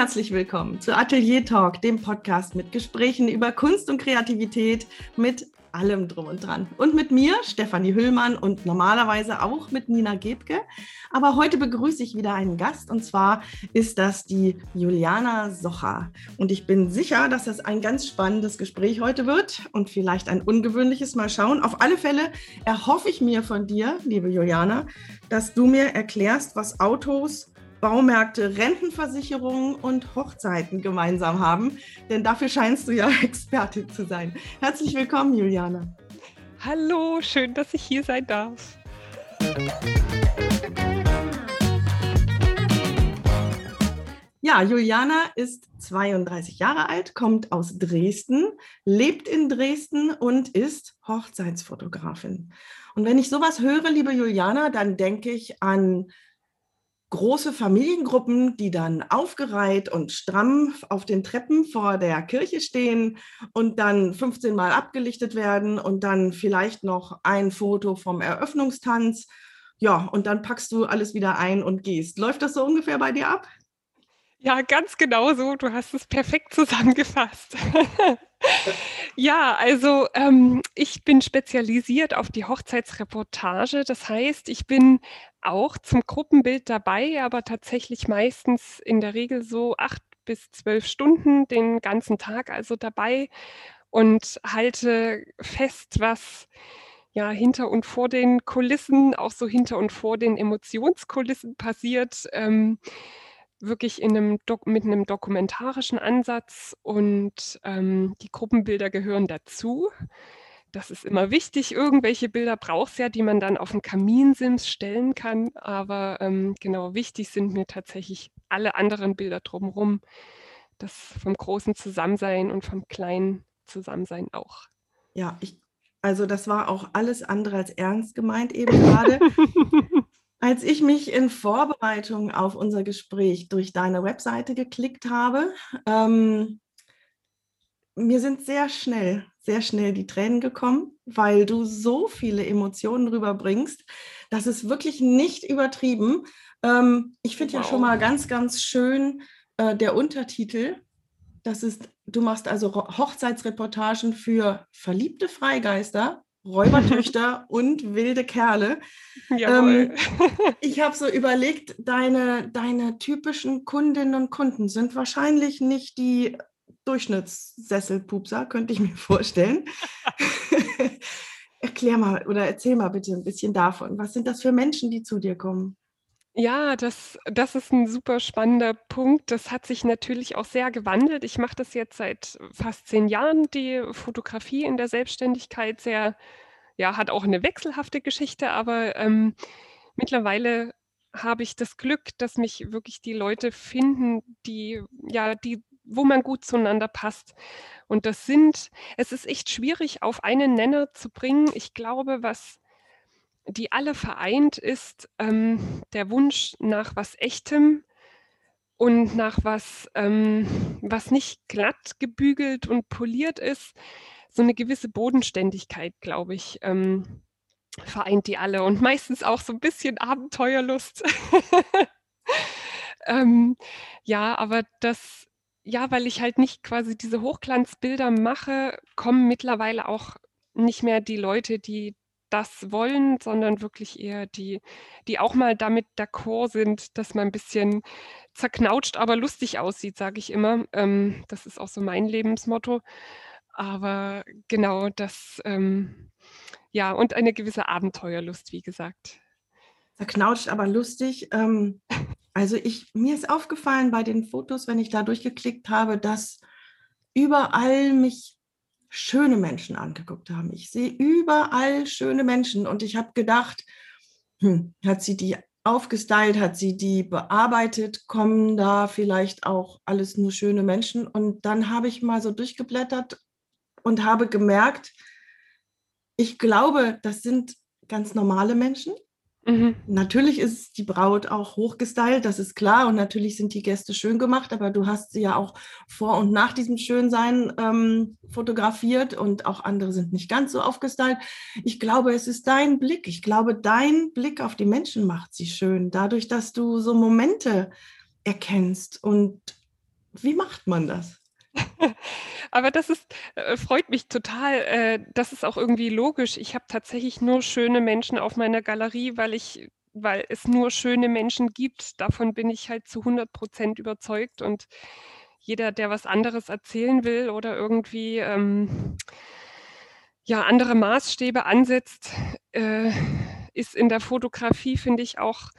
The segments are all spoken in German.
herzlich willkommen zu Atelier Talk, dem Podcast mit Gesprächen über Kunst und Kreativität mit allem drum und dran. Und mit mir, Stefanie Hüllmann und normalerweise auch mit Nina Gebke. Aber heute begrüße ich wieder einen Gast und zwar ist das die Juliana Socher. Und ich bin sicher, dass das ein ganz spannendes Gespräch heute wird und vielleicht ein ungewöhnliches Mal schauen. Auf alle Fälle erhoffe ich mir von dir, liebe Juliana, dass du mir erklärst, was Autos Baumärkte, Rentenversicherungen und Hochzeiten gemeinsam haben. Denn dafür scheinst du ja Expertin zu sein. Herzlich willkommen, Juliane. Hallo, schön, dass ich hier sein darf. Ja, Juliana ist 32 Jahre alt, kommt aus Dresden, lebt in Dresden und ist Hochzeitsfotografin. Und wenn ich sowas höre, liebe Juliana, dann denke ich an große Familiengruppen, die dann aufgereiht und stramm auf den Treppen vor der Kirche stehen und dann 15 Mal abgelichtet werden und dann vielleicht noch ein Foto vom Eröffnungstanz. Ja, und dann packst du alles wieder ein und gehst. Läuft das so ungefähr bei dir ab? Ja, ganz genau so. Du hast es perfekt zusammengefasst. ja, also ähm, ich bin spezialisiert auf die Hochzeitsreportage. Das heißt, ich bin auch zum Gruppenbild dabei, aber tatsächlich meistens in der Regel so acht bis zwölf Stunden den ganzen Tag also dabei und halte fest, was ja hinter und vor den Kulissen, auch so hinter und vor den Emotionskulissen passiert. Ähm, wirklich in einem mit einem dokumentarischen Ansatz und ähm, die Gruppenbilder gehören dazu. Das ist immer wichtig. Irgendwelche Bilder braucht es ja, die man dann auf den Kaminsims stellen kann. Aber ähm, genau, wichtig sind mir tatsächlich alle anderen Bilder drumherum. Das vom großen Zusammensein und vom kleinen Zusammensein auch. Ja, ich, also das war auch alles andere als ernst gemeint eben gerade. Als ich mich in Vorbereitung auf unser Gespräch durch deine Webseite geklickt habe, ähm, mir sind sehr schnell, sehr schnell die Tränen gekommen, weil du so viele Emotionen rüberbringst. Das ist wirklich nicht übertrieben. Ähm, ich finde wow. ja schon mal ganz, ganz schön äh, der Untertitel. Das ist, du machst also Hochzeitsreportagen für verliebte Freigeister Räubertöchter und wilde Kerle. Ähm, ich habe so überlegt, deine, deine typischen Kundinnen und Kunden sind wahrscheinlich nicht die Durchschnittssesselpupser, könnte ich mir vorstellen. Erklär mal oder erzähl mal bitte ein bisschen davon. Was sind das für Menschen, die zu dir kommen? Ja, das das ist ein super spannender Punkt. Das hat sich natürlich auch sehr gewandelt. Ich mache das jetzt seit fast zehn Jahren, die Fotografie in der Selbstständigkeit, sehr ja, hat auch eine wechselhafte Geschichte, aber, ähm, mittlerweile habe ich das Glück, dass mich wirklich die Leute finden, die ja, die wo man gut zueinander passt. Und das sind es ist echt schwierig, auf einen Nenner zu bringen. Ich glaube, was die alle vereint, ist ähm, der Wunsch nach was Echtem und nach was, ähm, was nicht glatt gebügelt und poliert ist. So eine gewisse Bodenständigkeit, glaube ich, ähm, vereint die alle und meistens auch so ein bisschen Abenteuerlust. ähm, ja, aber das, ja, weil ich halt nicht quasi diese Hochglanzbilder mache, kommen mittlerweile auch nicht mehr die Leute, die das wollen, sondern wirklich eher die, die auch mal damit d'accord sind, dass man ein bisschen zerknautscht, aber lustig aussieht, sage ich immer. Ähm, das ist auch so mein Lebensmotto. Aber genau das, ähm, ja, und eine gewisse Abenteuerlust, wie gesagt. Zerknautscht, aber lustig. Ähm, also ich, mir ist aufgefallen bei den Fotos, wenn ich da durchgeklickt habe, dass überall mich schöne Menschen angeguckt haben. Ich sehe überall schöne Menschen und ich habe gedacht, hm, hat sie die aufgestylt, hat sie die bearbeitet, kommen da vielleicht auch alles nur schöne Menschen. Und dann habe ich mal so durchgeblättert und habe gemerkt, ich glaube, das sind ganz normale Menschen. Mhm. Natürlich ist die Braut auch hochgestylt, das ist klar. Und natürlich sind die Gäste schön gemacht, aber du hast sie ja auch vor und nach diesem Schönsein ähm, fotografiert und auch andere sind nicht ganz so aufgestylt. Ich glaube, es ist dein Blick. Ich glaube, dein Blick auf die Menschen macht sie schön. Dadurch, dass du so Momente erkennst und wie macht man das? Aber das ist, äh, freut mich total. Äh, das ist auch irgendwie logisch. Ich habe tatsächlich nur schöne Menschen auf meiner Galerie, weil ich weil es nur schöne Menschen gibt. Davon bin ich halt zu 100 Prozent überzeugt und jeder, der was anderes erzählen will oder irgendwie, ähm, ja, andere Maßstäbe ansetzt, äh, ist in der Fotografie, finde ich, auch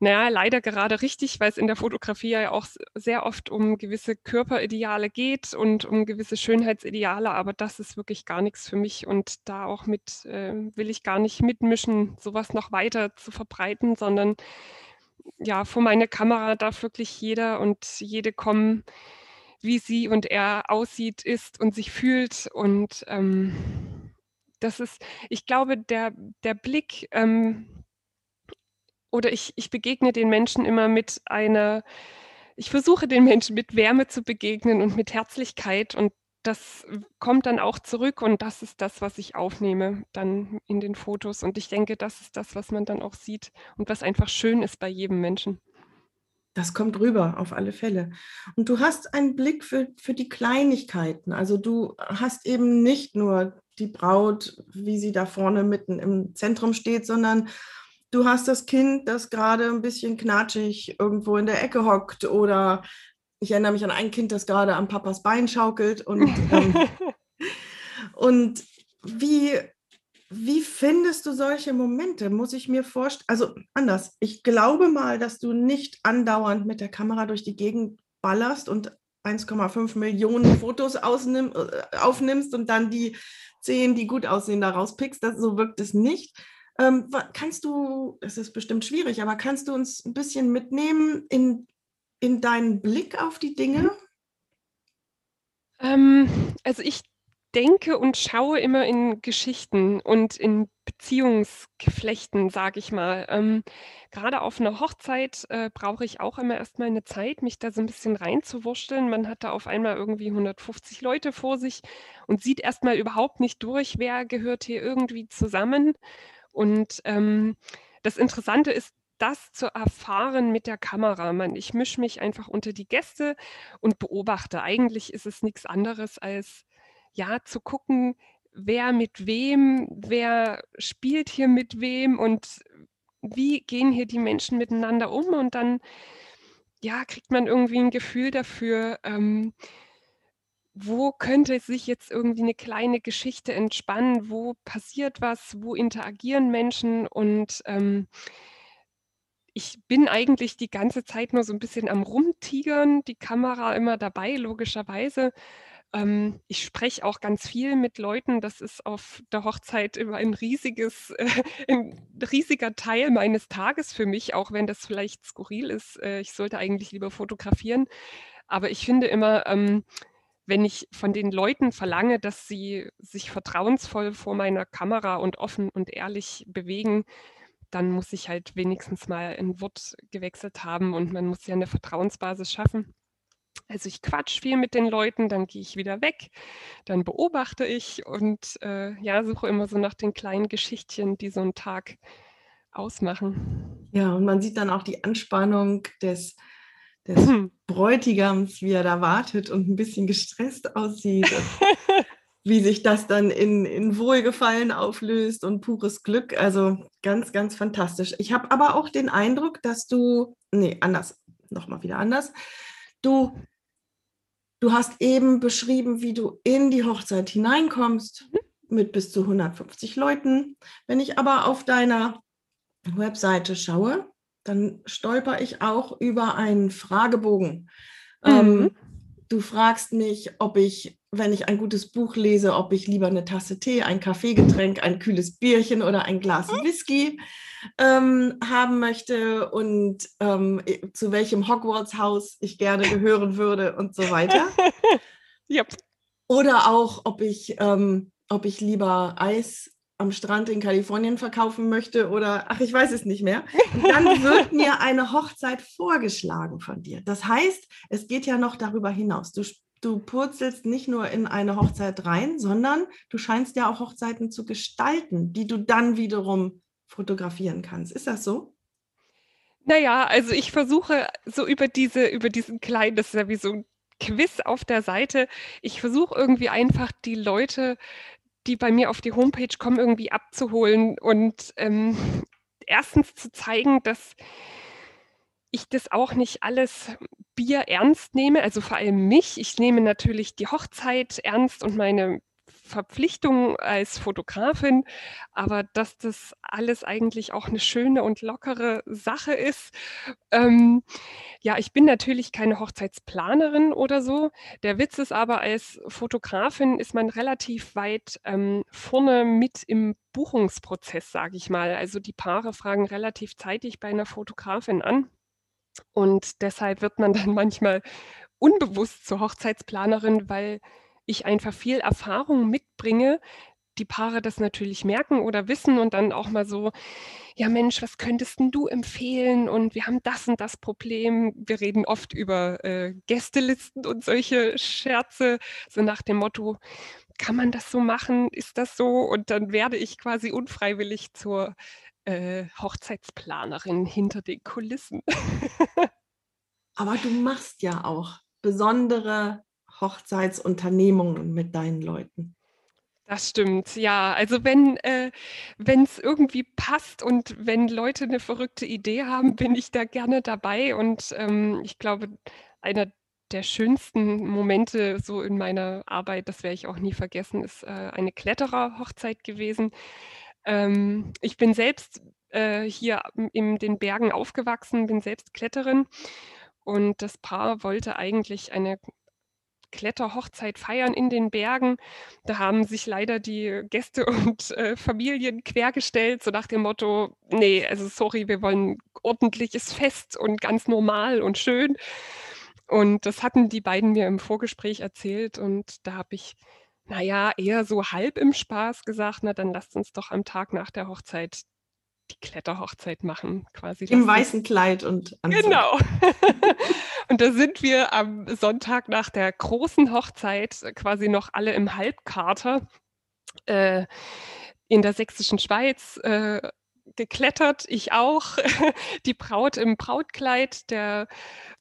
naja, leider gerade richtig, weil es in der Fotografie ja auch sehr oft um gewisse Körperideale geht und um gewisse Schönheitsideale, aber das ist wirklich gar nichts für mich und da auch mit äh, will ich gar nicht mitmischen, sowas noch weiter zu verbreiten, sondern ja, vor meine Kamera darf wirklich jeder und jede kommen, wie sie und er aussieht, ist und sich fühlt und ähm, das ist, ich glaube, der, der Blick, ähm, oder ich, ich begegne den Menschen immer mit einer, ich versuche den Menschen mit Wärme zu begegnen und mit Herzlichkeit und das kommt dann auch zurück und das ist das, was ich aufnehme dann in den Fotos und ich denke, das ist das, was man dann auch sieht und was einfach schön ist bei jedem Menschen. Das kommt rüber, auf alle Fälle. Und du hast einen Blick für, für die Kleinigkeiten. Also du hast eben nicht nur die Braut, wie sie da vorne mitten im Zentrum steht, sondern du hast das Kind, das gerade ein bisschen knatschig irgendwo in der Ecke hockt oder ich erinnere mich an ein Kind, das gerade am Papas Bein schaukelt und, ähm, und wie, wie findest du solche Momente? Muss ich mir vorstellen, also anders, ich glaube mal, dass du nicht andauernd mit der Kamera durch die Gegend ballerst und 1,5 Millionen Fotos äh, aufnimmst und dann die zehn, die gut aussehen, da rauspickst. Das, so wirkt es nicht. Ähm, kannst du, es ist bestimmt schwierig, aber kannst du uns ein bisschen mitnehmen in, in deinen Blick auf die Dinge? Ähm, also ich denke und schaue immer in Geschichten und in Beziehungsgeflechten, sage ich mal. Ähm, Gerade auf einer Hochzeit äh, brauche ich auch immer erstmal eine Zeit, mich da so ein bisschen reinzuwurschteln. Man hat da auf einmal irgendwie 150 Leute vor sich und sieht erstmal überhaupt nicht durch, wer gehört hier irgendwie zusammen. Und ähm, das Interessante ist, das zu erfahren mit der Kamera. Man, ich mische mich einfach unter die Gäste und beobachte. Eigentlich ist es nichts anderes als ja zu gucken, wer mit wem, wer spielt hier mit wem und wie gehen hier die Menschen miteinander um und dann ja kriegt man irgendwie ein Gefühl dafür. Ähm, wo könnte sich jetzt irgendwie eine kleine Geschichte entspannen? Wo passiert was? Wo interagieren Menschen? Und ähm, ich bin eigentlich die ganze Zeit nur so ein bisschen am Rumtigern, die Kamera immer dabei, logischerweise. Ähm, ich spreche auch ganz viel mit Leuten. Das ist auf der Hochzeit immer ein riesiges, äh, ein riesiger Teil meines Tages für mich, auch wenn das vielleicht skurril ist. Äh, ich sollte eigentlich lieber fotografieren. Aber ich finde immer, ähm, wenn ich von den Leuten verlange, dass sie sich vertrauensvoll vor meiner Kamera und offen und ehrlich bewegen, dann muss ich halt wenigstens mal ein Wort gewechselt haben und man muss ja eine Vertrauensbasis schaffen. Also ich quatsch viel mit den Leuten, dann gehe ich wieder weg, dann beobachte ich und äh, ja, suche immer so nach den kleinen Geschichtchen, die so einen Tag ausmachen. Ja, und man sieht dann auch die Anspannung des des hm. Bräutigams, wie er da wartet und ein bisschen gestresst aussieht. wie sich das dann in, in Wohlgefallen auflöst und pures Glück. Also ganz, ganz fantastisch. Ich habe aber auch den Eindruck, dass du, nee, anders, nochmal wieder anders. Du, du hast eben beschrieben, wie du in die Hochzeit hineinkommst mhm. mit bis zu 150 Leuten. Wenn ich aber auf deiner Webseite schaue, dann stolper ich auch über einen Fragebogen. Ähm, mhm. Ähm, du fragst mich, ob ich, wenn ich ein gutes Buch lese, ob ich lieber eine Tasse Tee, ein Kaffeegetränk, ein kühles Bierchen oder ein Glas mhm. Whisky ähm, haben möchte und ähm, zu welchem Hogwarts-Haus ich gerne gehören würde und so weiter. yep. Oder auch, ob ich, ähm, ob ich lieber Eis am Strand in Kalifornien verkaufen möchte oder ach, ich weiß es nicht mehr. Und dann wird mir eine Hochzeit vorgeschlagen von dir. Das heißt, es geht ja noch darüber hinaus. Du, du purzelst nicht nur in eine Hochzeit rein, sondern du scheinst ja auch Hochzeiten zu gestalten, die du dann wiederum fotografieren kannst. Ist das so? Naja, also ich versuche so über diese, über diesen kleinen, das ist ja wie so ein Quiz auf der Seite. Ich versuche irgendwie einfach die Leute, die bei mir auf die Homepage kommen, irgendwie abzuholen und ähm, erstens zu zeigen, dass ich das auch nicht alles Bier ernst nehme, also vor allem mich. Ich nehme natürlich die Hochzeit ernst und meine Verpflichtung als Fotografin, aber dass das alles eigentlich auch eine schöne und lockere Sache ist. Ähm, ja, ich bin natürlich keine Hochzeitsplanerin oder so. Der Witz ist aber, als Fotografin ist man relativ weit ähm, vorne mit im Buchungsprozess, sage ich mal. Also die Paare fragen relativ zeitig bei einer Fotografin an. Und deshalb wird man dann manchmal unbewusst zur Hochzeitsplanerin, weil ich einfach viel Erfahrung mitbringe, die Paare das natürlich merken oder wissen und dann auch mal so, ja Mensch, was könntest du empfehlen? Und wir haben das und das Problem. Wir reden oft über äh, Gästelisten und solche Scherze, so nach dem Motto, kann man das so machen? Ist das so? Und dann werde ich quasi unfreiwillig zur äh, Hochzeitsplanerin hinter den Kulissen. Aber du machst ja auch besondere Hochzeitsunternehmungen mit deinen Leuten. Das stimmt, ja. Also wenn äh, es irgendwie passt und wenn Leute eine verrückte Idee haben, bin ich da gerne dabei. Und ähm, ich glaube, einer der schönsten Momente so in meiner Arbeit, das werde ich auch nie vergessen, ist äh, eine Kletterer-Hochzeit gewesen. Ähm, ich bin selbst äh, hier in den Bergen aufgewachsen, bin selbst Kletterin und das Paar wollte eigentlich eine Kletterhochzeit feiern in den Bergen. Da haben sich leider die Gäste und äh, Familien quergestellt, so nach dem Motto, nee, also sorry, wir wollen ordentliches Fest und ganz normal und schön. Und das hatten die beiden mir im Vorgespräch erzählt und da habe ich, naja, eher so halb im Spaß gesagt, na dann lasst uns doch am Tag nach der Hochzeit die Kletterhochzeit machen, quasi. Im weißen Kleid und Anzug. Genau. und da sind wir am Sonntag nach der großen Hochzeit quasi noch alle im Halbkater äh, in der sächsischen Schweiz äh, geklettert, ich auch. Die Braut im Brautkleid, der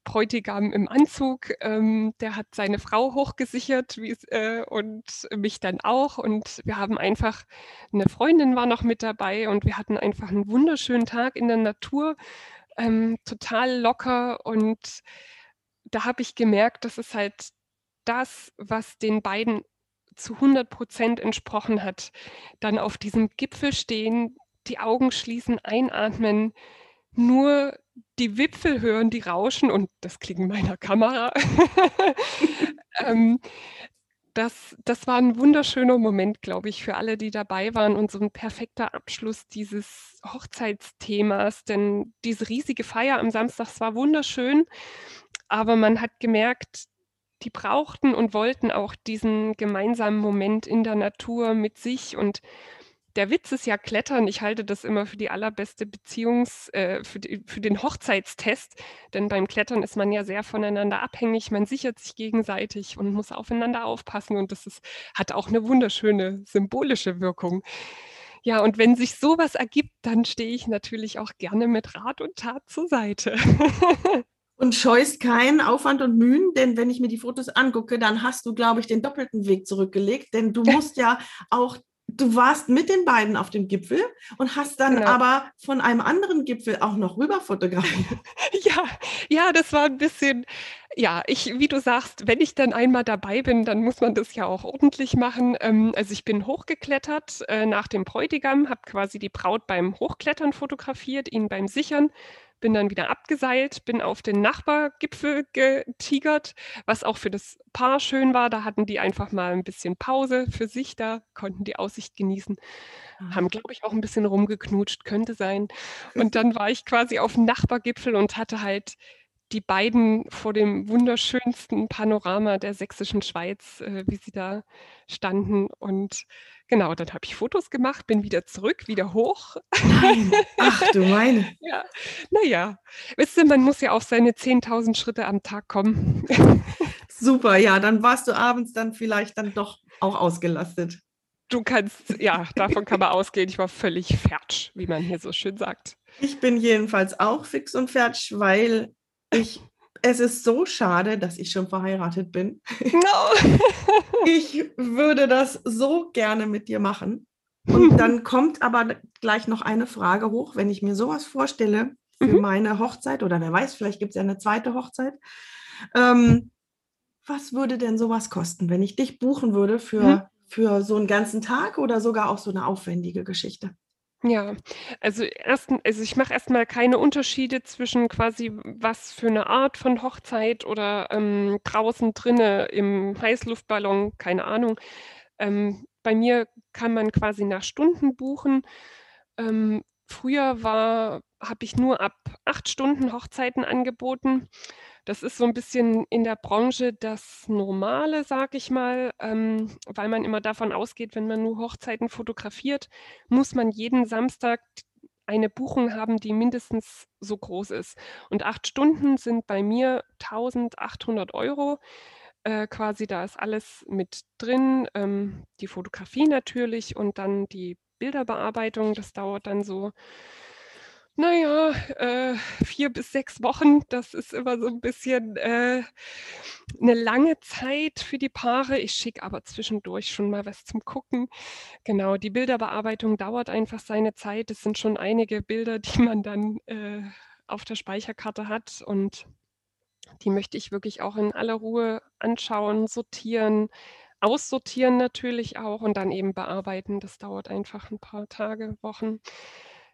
Bräutigam im Anzug, ähm, der hat seine Frau hochgesichert äh, und mich dann auch. Und wir haben einfach, eine Freundin war noch mit dabei und wir hatten einfach einen wunderschönen Tag in der Natur, ähm, total locker. Und da habe ich gemerkt, dass es halt das, was den beiden zu 100 Prozent entsprochen hat, dann auf diesem Gipfel stehen, die Augen schließen, einatmen, nur die Wipfel hören, die rauschen und das klingt meiner Kamera. ähm, das, das war ein wunderschöner Moment, glaube ich, für alle, die dabei waren und so ein perfekter Abschluss dieses Hochzeitsthemas. Denn diese riesige Feier am Samstag war wunderschön, aber man hat gemerkt, die brauchten und wollten auch diesen gemeinsamen Moment in der Natur mit sich und der Witz ist ja Klettern. Ich halte das immer für die allerbeste Beziehungs-, äh, für, die, für den Hochzeitstest. Denn beim Klettern ist man ja sehr voneinander abhängig. Man sichert sich gegenseitig und muss aufeinander aufpassen. Und das ist, hat auch eine wunderschöne symbolische Wirkung. Ja, und wenn sich sowas ergibt, dann stehe ich natürlich auch gerne mit Rat und Tat zur Seite. Und scheust keinen Aufwand und Mühen, denn wenn ich mir die Fotos angucke, dann hast du, glaube ich, den doppelten Weg zurückgelegt, denn du musst ja auch du warst mit den beiden auf dem Gipfel und hast dann genau. aber von einem anderen Gipfel auch noch rüber fotografiert. Ja, ja, das war ein bisschen, ja, ich, wie du sagst, wenn ich dann einmal dabei bin, dann muss man das ja auch ordentlich machen. Ähm, also ich bin hochgeklettert äh, nach dem Bräutigam, habe quasi die Braut beim Hochklettern fotografiert, ihn beim Sichern bin dann wieder abgeseilt, bin auf den Nachbargipfel getigert, was auch für das Paar schön war. Da hatten die einfach mal ein bisschen Pause für sich da, konnten die Aussicht genießen, haben, ah. glaube ich, auch ein bisschen rumgeknutscht, könnte sein. Und dann war ich quasi auf dem Nachbargipfel und hatte halt die beiden vor dem wunderschönsten Panorama der sächsischen Schweiz, äh, wie sie da standen. Und genau, dann habe ich Fotos gemacht, bin wieder zurück, wieder hoch. Nein, ach du meine. ja, naja, wisst ihr, man muss ja auf seine 10.000 Schritte am Tag kommen. Super, ja, dann warst du abends dann vielleicht dann doch auch ausgelastet. du kannst, ja, davon kann man ausgehen. Ich war völlig fertig, wie man hier so schön sagt. Ich bin jedenfalls auch fix und fertig, weil ich, es ist so schade, dass ich schon verheiratet bin. No. ich würde das so gerne mit dir machen. Und dann kommt aber gleich noch eine Frage hoch, wenn ich mir sowas vorstelle für mhm. meine Hochzeit oder wer weiß, vielleicht gibt es ja eine zweite Hochzeit. Ähm, was würde denn sowas kosten, wenn ich dich buchen würde für, mhm. für so einen ganzen Tag oder sogar auch so eine aufwendige Geschichte? Ja, also erst, also ich mache erstmal keine Unterschiede zwischen quasi was für eine Art von Hochzeit oder ähm, draußen drinne im Heißluftballon, keine Ahnung. Ähm, bei mir kann man quasi nach Stunden buchen. Ähm, früher war, habe ich nur ab acht Stunden Hochzeiten angeboten. Das ist so ein bisschen in der Branche das Normale, sage ich mal, ähm, weil man immer davon ausgeht, wenn man nur Hochzeiten fotografiert, muss man jeden Samstag eine Buchung haben, die mindestens so groß ist. Und acht Stunden sind bei mir 1800 Euro. Äh, quasi, da ist alles mit drin, ähm, die Fotografie natürlich und dann die Bilderbearbeitung. Das dauert dann so naja, äh, 4 bis sechs Wochen, das ist immer so ein bisschen äh, 'ne lange Zeit für die Paare. Ich schicke aber zwischendurch schon mal was zum Gucken. Genau, die Bilderbearbeitung dauert einfach seine Zeit. Es sind schon einige Bilder, die man dann, äh, auf der Speicherkarte hat und die möchte ich wirklich auch in aller Ruhe anschauen, sortieren, aussortieren natürlich auch und dann eben bearbeiten. Das dauert einfach ein paar Tage, Wochen.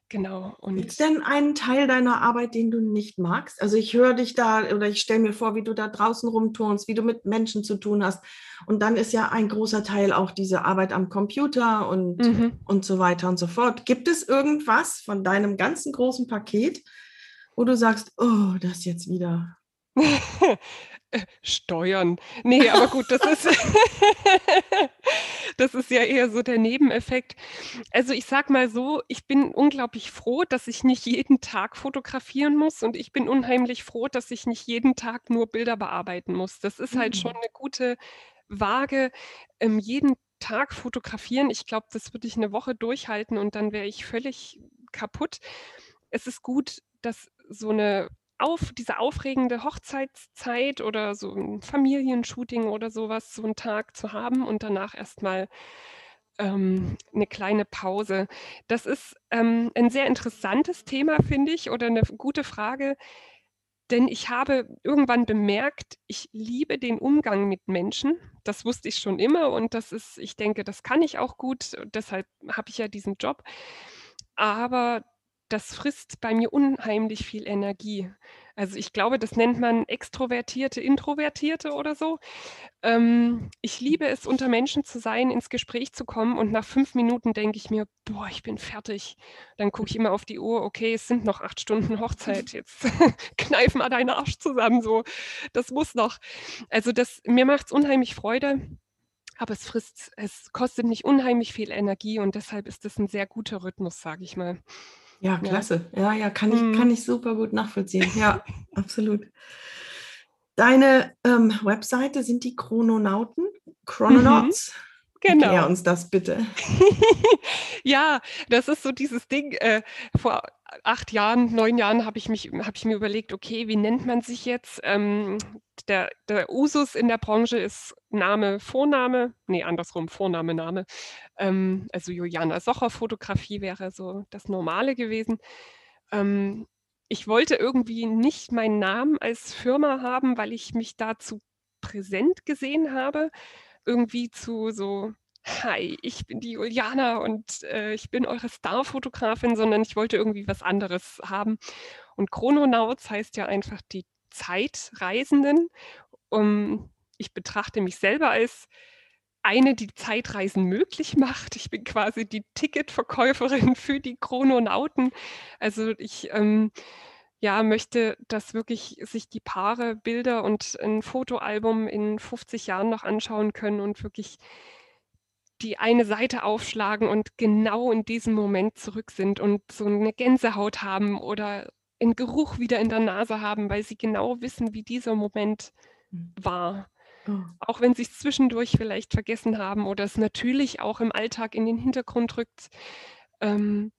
Genau. Gibt es denn einen Teil deiner Arbeit, den du nicht magst? Also ich höre dich da oder ich stelle mir vor, wie du da draußen rumturnst, wie du mit Menschen zu tun hast. Und dann ist ja ein großer Teil auch diese Arbeit am Computer und, mhm. und so weiter und so fort. Gibt es irgendwas von deinem ganzen großen Paket, wo du sagst, oh, das jetzt wieder? Steuern. Nee, aber gut, das ist das ist ja eher so der Nebeneffekt. Also, ich sage mal so, ich bin unglaublich froh, dass ich nicht jeden Tag fotografieren muss und ich bin unheimlich froh, dass ich nicht jeden Tag nur Bilder bearbeiten muss. Das ist halt schon mhm. eine gute Waage, ähm, jeden Tag fotografieren. Ich glaube, das würde ich eine Woche durchhalten und dann wäre ich völlig kaputt. Es ist gut, dass so eine auf diese aufregende Hochzeitszeit oder so ein Familienshooting oder sowas, so einen Tag zu haben und danach erstmal ähm, 'ne kleine Pause. Das ist, ähm, 'n sehr interessantes Thema, finde ich, oder eine gute Frage, denn ich habe irgendwann bemerkt, ich liebe den Umgang mit Menschen. Das wusste ich schon immer und das ist ich denke, das kann ich auch gut, deshalb habe ich ja diesen Job. Aber das frisst bei mir unheimlich viel Energie. Also, ich glaube, das nennt man Extrovertierte, Introvertierte oder so. Ähm, ich liebe es, unter Menschen zu sein, ins Gespräch zu kommen und nach fünf Minuten denke ich mir: „Boah, ich bin fertig.“ Dann gucke ich immer auf die Uhr: „Okay, es sind noch acht Stunden Hochzeit. Jetzt kneif mal deinen Arsch zusammen so. Das muss noch.“ Also, das mir macht es unheimlich Freude, aber es frisst es kostet mich unheimlich viel Energie und deshalb ist das ein sehr guter Rhythmus, sage ich mal. Ja, klasse. Ja, ja, kann ich, kann mhm. ich super gut nachvollziehen. Ja, absolut. Deine ähm, Webseite sind die Chrononauten, Chrononauts. Mhm. Genau. Erklär uns das bitte. ja, das ist so dieses Ding. Äh, vor acht Jahren, neun Jahren habe ich, hab ich mir überlegt, okay, wie nennt man sich jetzt? Ähm, der, der Usus in der Branche ist Name, Vorname, nee, andersrum, Vorname, Name. Ähm, also Juliana Socher Fotografie wäre so das Normale gewesen. Ähm, ich wollte irgendwie nicht meinen Namen als Firma haben, weil ich mich dazu präsent gesehen habe. Irgendwie zu so, hi, ich bin die Juliana und äh, ich bin eure Starfotografin, sondern ich wollte irgendwie was anderes haben. Und Chrononauts heißt ja einfach die Zeitreisenden. Um, ich betrachte mich selber als eine, die Zeitreisen möglich macht. Ich bin quasi die Ticketverkäuferin für die Chrononauten. Also ich ähm, ja, möchte, dass wirklich sich die Paare Bilder und ein Fotoalbum in 50 Jahren noch anschauen können und wirklich die eine Seite aufschlagen und genau in diesem Moment zurück sind und so eine Gänsehaut haben oder einen Geruch wieder in der Nase haben, weil sie genau wissen, wie dieser Moment mhm. war. Oh. Auch wenn sie es zwischendurch vielleicht vergessen haben oder es natürlich auch im Alltag in den Hintergrund rückt. Ähm,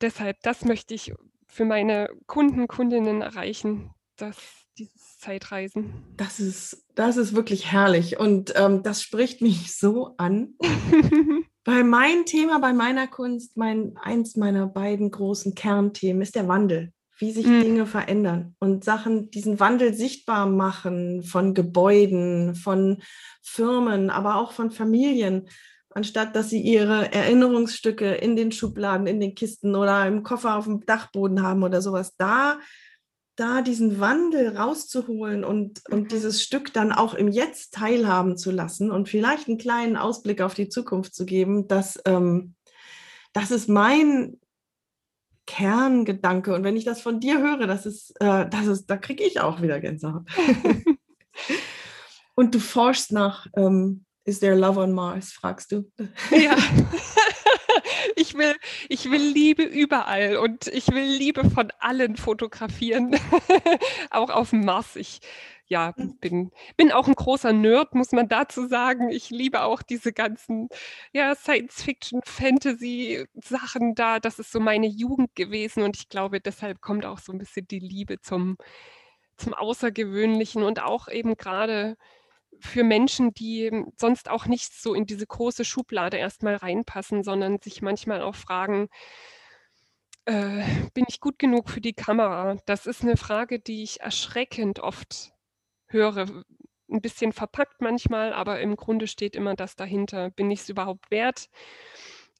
deshalb, das möchte ich für meine Kunden, Kundinnen erreichen, dass dieses Zeitreisen. Das ist, das ist wirklich herrlich und ähm, das spricht mich so an. Bei meinem Thema, bei meiner Kunst, mein, eins meiner beiden großen Kernthemen ist der Wandel wie sich mhm. Dinge verändern und Sachen, diesen Wandel sichtbar machen von Gebäuden, von Firmen, aber auch von Familien, anstatt dass sie ihre Erinnerungsstücke in den Schubladen, in den Kisten oder im Koffer auf dem Dachboden haben oder sowas. Da, da diesen Wandel rauszuholen und, und mhm. dieses Stück dann auch im Jetzt teilhaben zu lassen und vielleicht einen kleinen Ausblick auf die Zukunft zu geben, das, ähm, das ist mein Kerngedanke. Und wenn ich das von dir höre, das ist, äh, das ist, da kriege ich auch wieder Gänsehaut. Und du forschst nach, ähm, is there love on Mars, fragst du? Ja. ich will, ich will Liebe überall und ich will Liebe von allen fotografieren, auch auf dem Mars. Ich ja, hm. bin, bin auch ein großer Nerd, muss man dazu sagen. Ich liebe auch diese ganzen ja, Science-Fiction, Fantasy-Sachen da. Das ist so meine Jugend gewesen und ich glaube, deshalb kommt auch so ein bisschen die Liebe zum, zum Außergewöhnlichen und auch eben gerade für Menschen, die sonst auch nicht so in diese große Schublade erstmal reinpassen, sondern sich manchmal auch fragen, äh, bin ich gut genug für die Kamera? Das ist eine Frage, die ich erschreckend oft höre, ein bisschen verpackt manchmal, aber im Grunde steht immer das dahinter. Bin ich es überhaupt wert,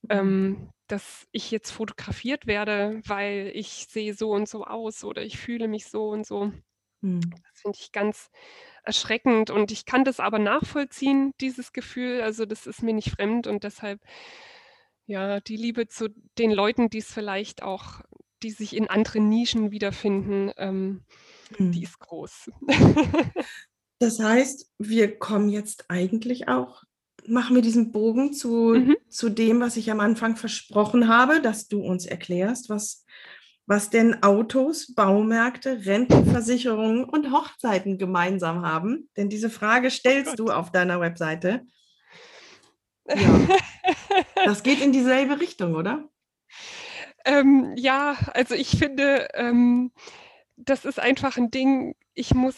mhm. ähm, dass ich jetzt fotografiert werde, weil ich sehe so und so aus oder ich fühle mich so und so. Mhm. Das finde ich ganz erschreckend und ich kann das aber nachvollziehen, dieses Gefühl. Also das ist mir nicht fremd und deshalb ja die Liebe zu den Leuten, die es vielleicht auch, die sich in anderen Nischen wiederfinden. Ähm, die hm. ist groß. Das heißt, wir kommen jetzt eigentlich auch, machen wir diesen Bogen zu, mhm. zu dem, was ich am Anfang versprochen habe, dass du uns erklärst, was, was denn Autos, Baumärkte, Rentenversicherungen und Hochzeiten gemeinsam haben. Denn diese Frage stellst du auf deiner Webseite. Ja. Das geht in dieselbe Richtung, oder? Ähm, ja, also ich finde, ähm, das ist einfach ein Ding, ich muss,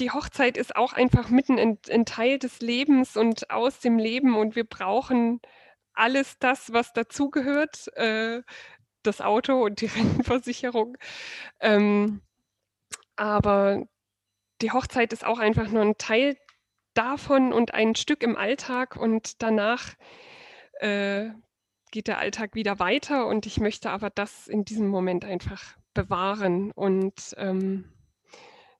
die Hochzeit ist auch einfach mitten ein, ein Teil des Lebens und aus dem Leben und wir brauchen alles das, was dazugehört, äh, das Auto und die Rentenversicherung. Ähm, aber die Hochzeit ist auch einfach nur ein Teil davon und ein Stück im Alltag und danach äh, geht der Alltag wieder weiter und ich möchte aber das in diesem Moment einfach bewahren. Und ähm,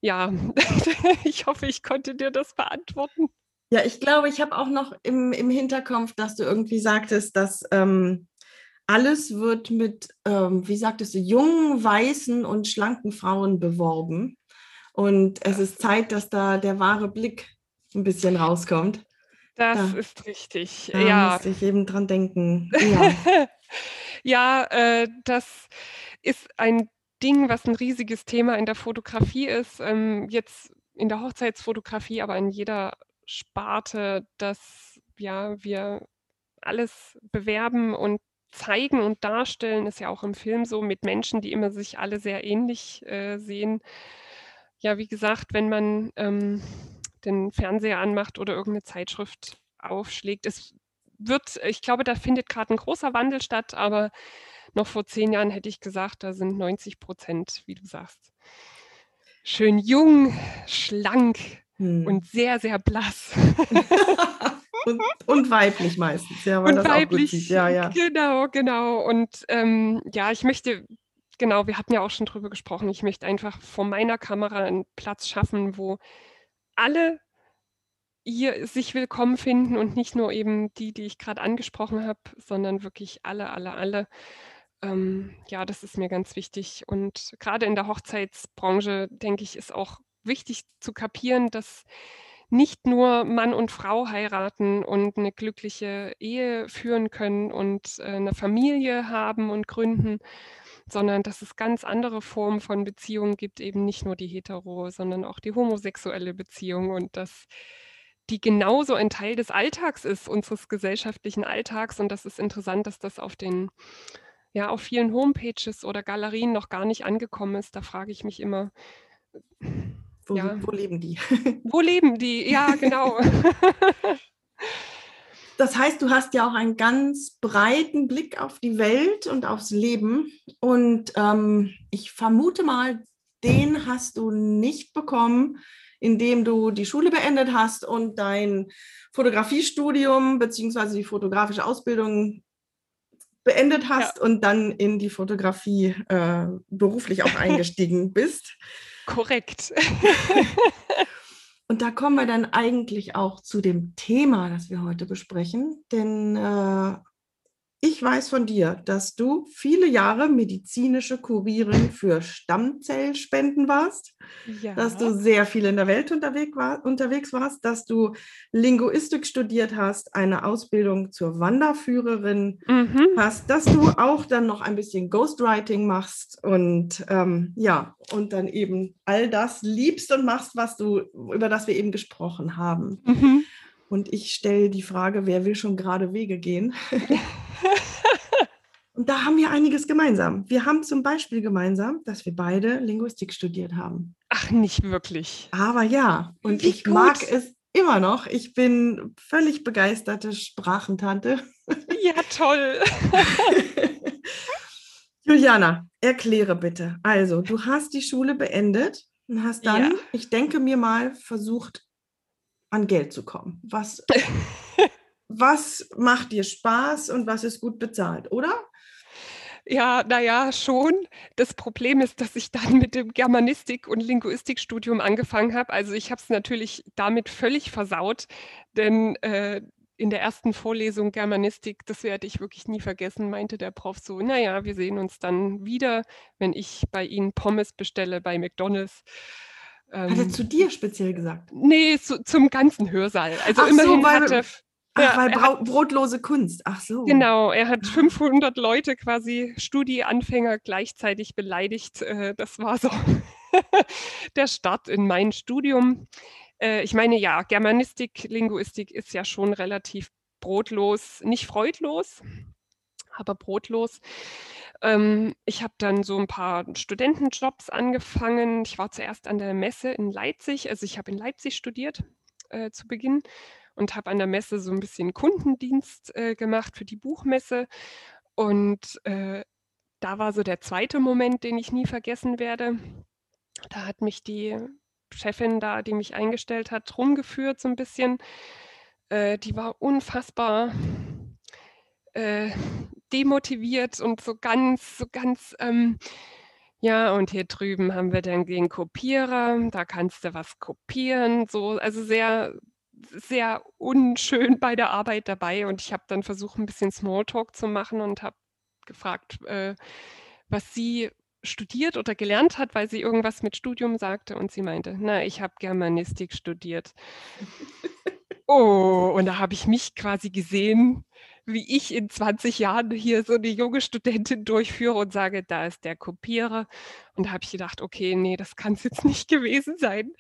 ja, ich hoffe, ich konnte dir das beantworten. Ja, ich glaube, ich habe auch noch im, im Hinterkopf, dass du irgendwie sagtest, dass ähm, alles wird mit, ähm, wie sagtest du, jungen, weißen und schlanken Frauen beworben. Und es ist Zeit, dass da der wahre Blick ein bisschen rauskommt. Das da, ist richtig. Da ja. musste ich eben dran denken. Ja, ja äh, das ist ein Ding, was ein riesiges Thema in der Fotografie ist, ähm, jetzt in der Hochzeitsfotografie, aber in jeder Sparte, dass ja, wir alles bewerben und zeigen und darstellen, ist ja auch im Film so mit Menschen, die immer sich alle sehr ähnlich äh, sehen. Ja, wie gesagt, wenn man ähm, den Fernseher anmacht oder irgendeine Zeitschrift aufschlägt, es wird, ich glaube, da findet gerade ein großer Wandel statt, aber noch vor zehn Jahren hätte ich gesagt, da sind 90 Prozent, wie du sagst, schön jung, schlank hm. und sehr, sehr blass. und, und, weiblich meistens, ja, weil und das weiblich, auch gut sieht. Ja, ja. Genau, genau. Und ähm, ja, ich möchte, genau, wir hatten ja auch schon drüber gesprochen, ich möchte einfach vor meiner Kamera einen Platz schaffen, wo alle hier sich willkommen finden und nicht nur eben die, die ich gerade angesprochen habe, sondern wirklich alle, alle, alle. Ähm, ja, das ist mir ganz wichtig. Und gerade in der Hochzeitsbranche, denke ich, ist auch wichtig zu kapieren, dass nicht nur Mann und Frau heiraten und eine glückliche Ehe führen können und äh, eine Familie haben und gründen, sondern dass es ganz andere Formen von Beziehungen gibt, eben nicht nur die hetero, sondern auch die homosexuelle Beziehung und dass die genauso ein Teil des Alltags ist, unseres gesellschaftlichen Alltags. Und das ist interessant, dass das auf den, ja, auf vielen Homepages oder Galerien noch gar nicht angekommen ist. Da frage ich mich immer, wo, ja. wo leben die? Wo leben die? Ja, genau. Das heißt, du hast ja auch einen ganz breiten Blick auf die Welt und aufs Leben. Und ähm, ich vermute mal, den hast du nicht bekommen, indem du die Schule beendet hast und dein Fotografiestudium bzw. die fotografische Ausbildung beendet hast ja. und dann in die Fotografie äh, beruflich auch eingestiegen bist. Korrekt. Und da kommen wir dann eigentlich auch zu dem Thema, das wir heute besprechen. Denn äh, ich weiß von dir, dass du viele Jahre medizinische Kurierin für Stammzellspenden warst, ja. dass du sehr viel in der Welt unterwegs, war, unterwegs warst, dass du Linguistik studiert hast, eine Ausbildung zur Wanderführerin mhm. hast, dass du auch dann noch ein bisschen Ghostwriting machst und ähm, ja, und dann eben all das liebst und machst, was du, über das wir eben gesprochen haben. Mhm. Und ich stelle die Frage, wer will schon gerade Wege gehen? Und da haben wir einiges gemeinsam. Wir haben zum Beispiel gemeinsam, dass wir beide Linguistik studiert haben. Ach, nicht wirklich. Aber ja, und Wie ich gut. mag es immer noch. Ich bin völlig begeisterte Sprachentante. Ja, toll. Juliana, erkläre bitte. Also, du hast die Schule beendet und hast dann, ja. ich denke mir mal, versucht, an Geld zu kommen. Was, was macht dir Spaß und was ist gut bezahlt, oder? Ja, naja, schon. Das Problem ist, dass ich dann mit dem Germanistik- und Linguistikstudium angefangen habe. Also ich habe es natürlich damit völlig versaut, denn äh, in der ersten Vorlesung Germanistik, das werde ich wirklich nie vergessen, meinte der Prof so, naja, wir sehen uns dann wieder, wenn ich bei Ihnen Pommes bestelle bei McDonald's. Hat er ähm, zu dir speziell gesagt? Nee, zu, zum ganzen Hörsaal. Also Ach immerhin so, hatte. Ach, weil hat, brotlose Kunst. Ach so. Genau, er hat 500 ah. Leute quasi Studieanfänger gleichzeitig beleidigt. Äh, das war so der Start in mein Studium. Äh, ich meine, ja, Germanistik, Linguistik ist ja schon relativ brotlos, nicht freudlos, aber brotlos. Ähm, ich habe dann so ein paar Studentenjobs angefangen. Ich war zuerst an der Messe in Leipzig. Also ich habe in Leipzig studiert äh, zu Beginn und habe an der Messe so ein bisschen Kundendienst äh, gemacht für die Buchmesse. Und äh, da war so der zweite Moment, den ich nie vergessen werde. Da hat mich die Chefin da, die mich eingestellt hat, rumgeführt so ein bisschen. Äh, die war unfassbar äh, demotiviert und so ganz, so ganz, ähm, ja, und hier drüben haben wir dann den Kopierer, da kannst du was kopieren, so, also sehr, sehr unschön bei der Arbeit dabei. Und ich habe dann versucht, ein bisschen Smalltalk zu machen und habe gefragt, äh, was sie studiert oder gelernt hat, weil sie irgendwas mit Studium sagte. Und sie meinte, na, ich habe Germanistik studiert. oh, und da habe ich mich quasi gesehen, wie ich in 20 Jahren hier so eine junge Studentin durchführe und sage, da ist der Kopierer. Und da habe ich gedacht, okay, nee, das kann es jetzt nicht gewesen sein.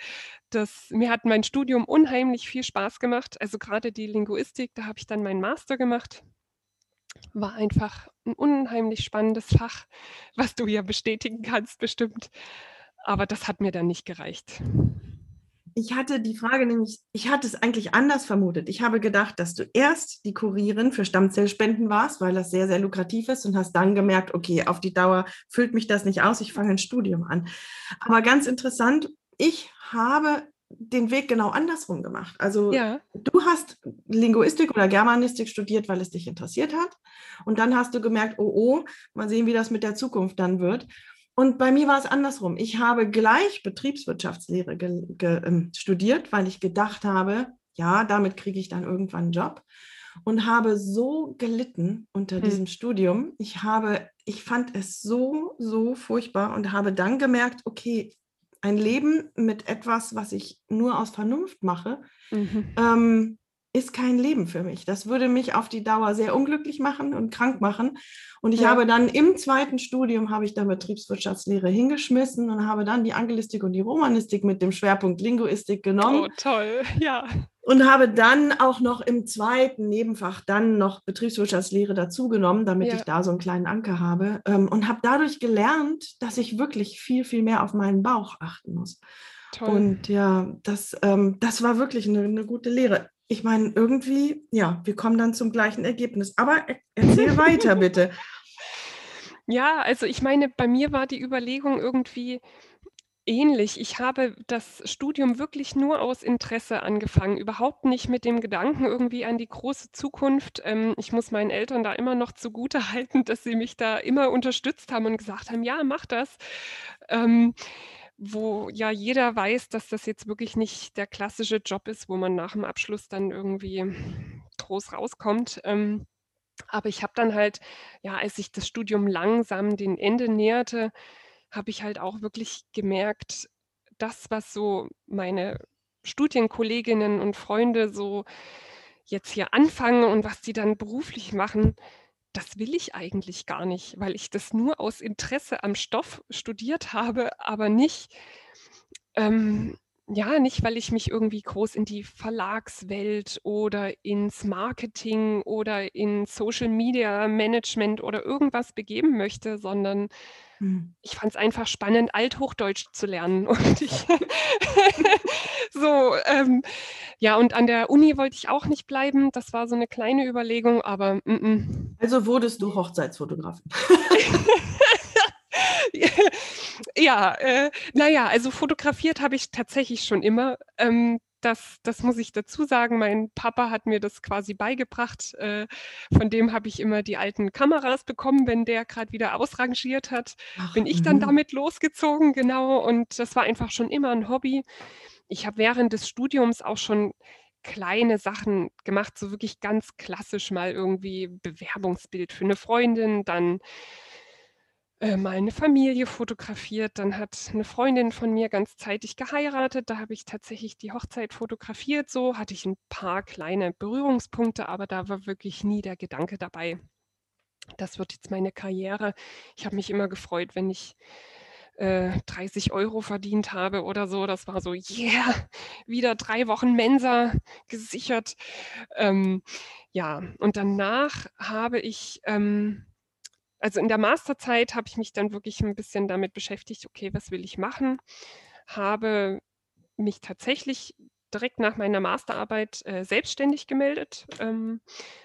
Das, mir hat mein Studium unheimlich viel Spaß gemacht. Also gerade die Linguistik, da habe ich dann meinen Master gemacht. War einfach ein unheimlich spannendes Fach, was du ja bestätigen kannst, bestimmt. Aber das hat mir dann nicht gereicht. Ich hatte die Frage nämlich, ich hatte es eigentlich anders vermutet. Ich habe gedacht, dass du erst die Kurierin für Stammzellspenden warst, weil das sehr, sehr lukrativ ist und hast dann gemerkt, okay, auf die Dauer füllt mich das nicht aus, ich fange ein Studium an. Aber ganz interessant, ich habe den Weg genau andersrum gemacht. Also ja. du hast Linguistik oder Germanistik studiert, weil es dich interessiert hat. Und dann hast du gemerkt, oh, oh, mal sehen, wie das mit der Zukunft dann wird. Und bei mir war es andersrum. Ich habe gleich Betriebswirtschaftslehre äh, studiert, weil ich gedacht habe, ja, damit kriege ich dann irgendwann einen Job und habe so gelitten unter hm. diesem Studium. Ich habe, ich fand es so, so furchtbar und habe dann gemerkt, okay, ein Leben mit etwas, was ich nur aus Vernunft mache, mhm. ähm, ist kein Leben für mich. Das würde mich auf die Dauer sehr unglücklich machen und krank machen. Und ich ja. habe dann im zweiten Studium habe ich dann Betriebswirtschaftslehre hingeschmissen und habe dann die Angelistik und die Romanistik mit dem Schwerpunkt Linguistik genommen. Oh, toll, ja. Und habe dann auch noch im zweiten Nebenfach dann noch Betriebswirtschaftslehre dazugenommen, damit ja. ich da so einen kleinen Anker habe. Ähm, und habe dadurch gelernt, dass ich wirklich viel, viel mehr auf meinen Bauch achten muss. Toll. Und ja, das, ähm, das war wirklich eine, eine gute Lehre ich meine, irgendwie, ja, wir kommen dann zum gleichen Ergebnis. Aber erzähl weiter, bitte. Ja, also ich meine, bei mir war die Überlegung irgendwie ähnlich. Ich habe das Studium wirklich nur aus Interesse angefangen, überhaupt nicht mit dem Gedanken irgendwie an die große Zukunft. Ähm, ich muss meinen Eltern da immer noch zugute halten, dass sie mich da immer unterstützt haben und gesagt haben, ja, mach das. Wo ja jeder weiß, dass das jetzt wirklich nicht der klassische Job ist, wo man nach dem Abschluss dann irgendwie groß rauskommt. Ähm, aber ich habe dann halt, ja, als sich das Studium langsam dem Ende näherte, habe ich halt auch wirklich gemerkt, das, was so meine Studienkolleginnen und Freunde so jetzt hier anfangen und was die dann beruflich machen, das will ich eigentlich gar nicht, weil ich das nur aus Interesse am Stoff studiert habe, aber nicht, ähm, ja, nicht, weil ich mich irgendwie groß in die Verlagswelt oder ins Marketing oder in Social Media Management oder irgendwas begeben möchte, sondern hm. ich fand es einfach spannend, Althochdeutsch zu lernen. Und ich so, ähm, ja, und an der Uni wollte ich auch nicht bleiben. Das war so eine kleine Überlegung, aber mm -mm. Also wurdest du Hochzeitsfotografin. ja, äh, naja, also fotografiert habe ich tatsächlich schon immer. Ähm, das, das muss ich dazu sagen. Mein Papa hat mir das quasi beigebracht. Äh, von dem habe ich immer die alten Kameras bekommen, wenn der gerade wieder ausrangiert hat. Ach, bin ich dann mhm. damit losgezogen, genau. Und das war einfach schon immer ein Hobby. Ich habe während des Studiums auch schon kleine Sachen gemacht, so wirklich ganz klassisch mal irgendwie Bewerbungsbild für eine Freundin, dann äh, mal eine Familie fotografiert. Dann hat eine Freundin von mir ganz zeitig geheiratet. Da habe ich tatsächlich die Hochzeit fotografiert. So hatte ich ein paar kleine Berührungspunkte, aber da war wirklich nie der Gedanke dabei. Das wird jetzt meine Karriere. Ich habe mich immer gefreut, wenn ich äh, 30 Euro verdient habe oder so. Das war so, yeah, wieder drei Wochen Mensa gesichert. Ähm, ja, und danach habe ich ähm, also in der Masterzeit habe ich mich dann wirklich ein bisschen damit beschäftigt, okay, was will ich machen? Habe mich tatsächlich direkt nach meiner Masterarbeit äh, selbstständig gemeldet ähm,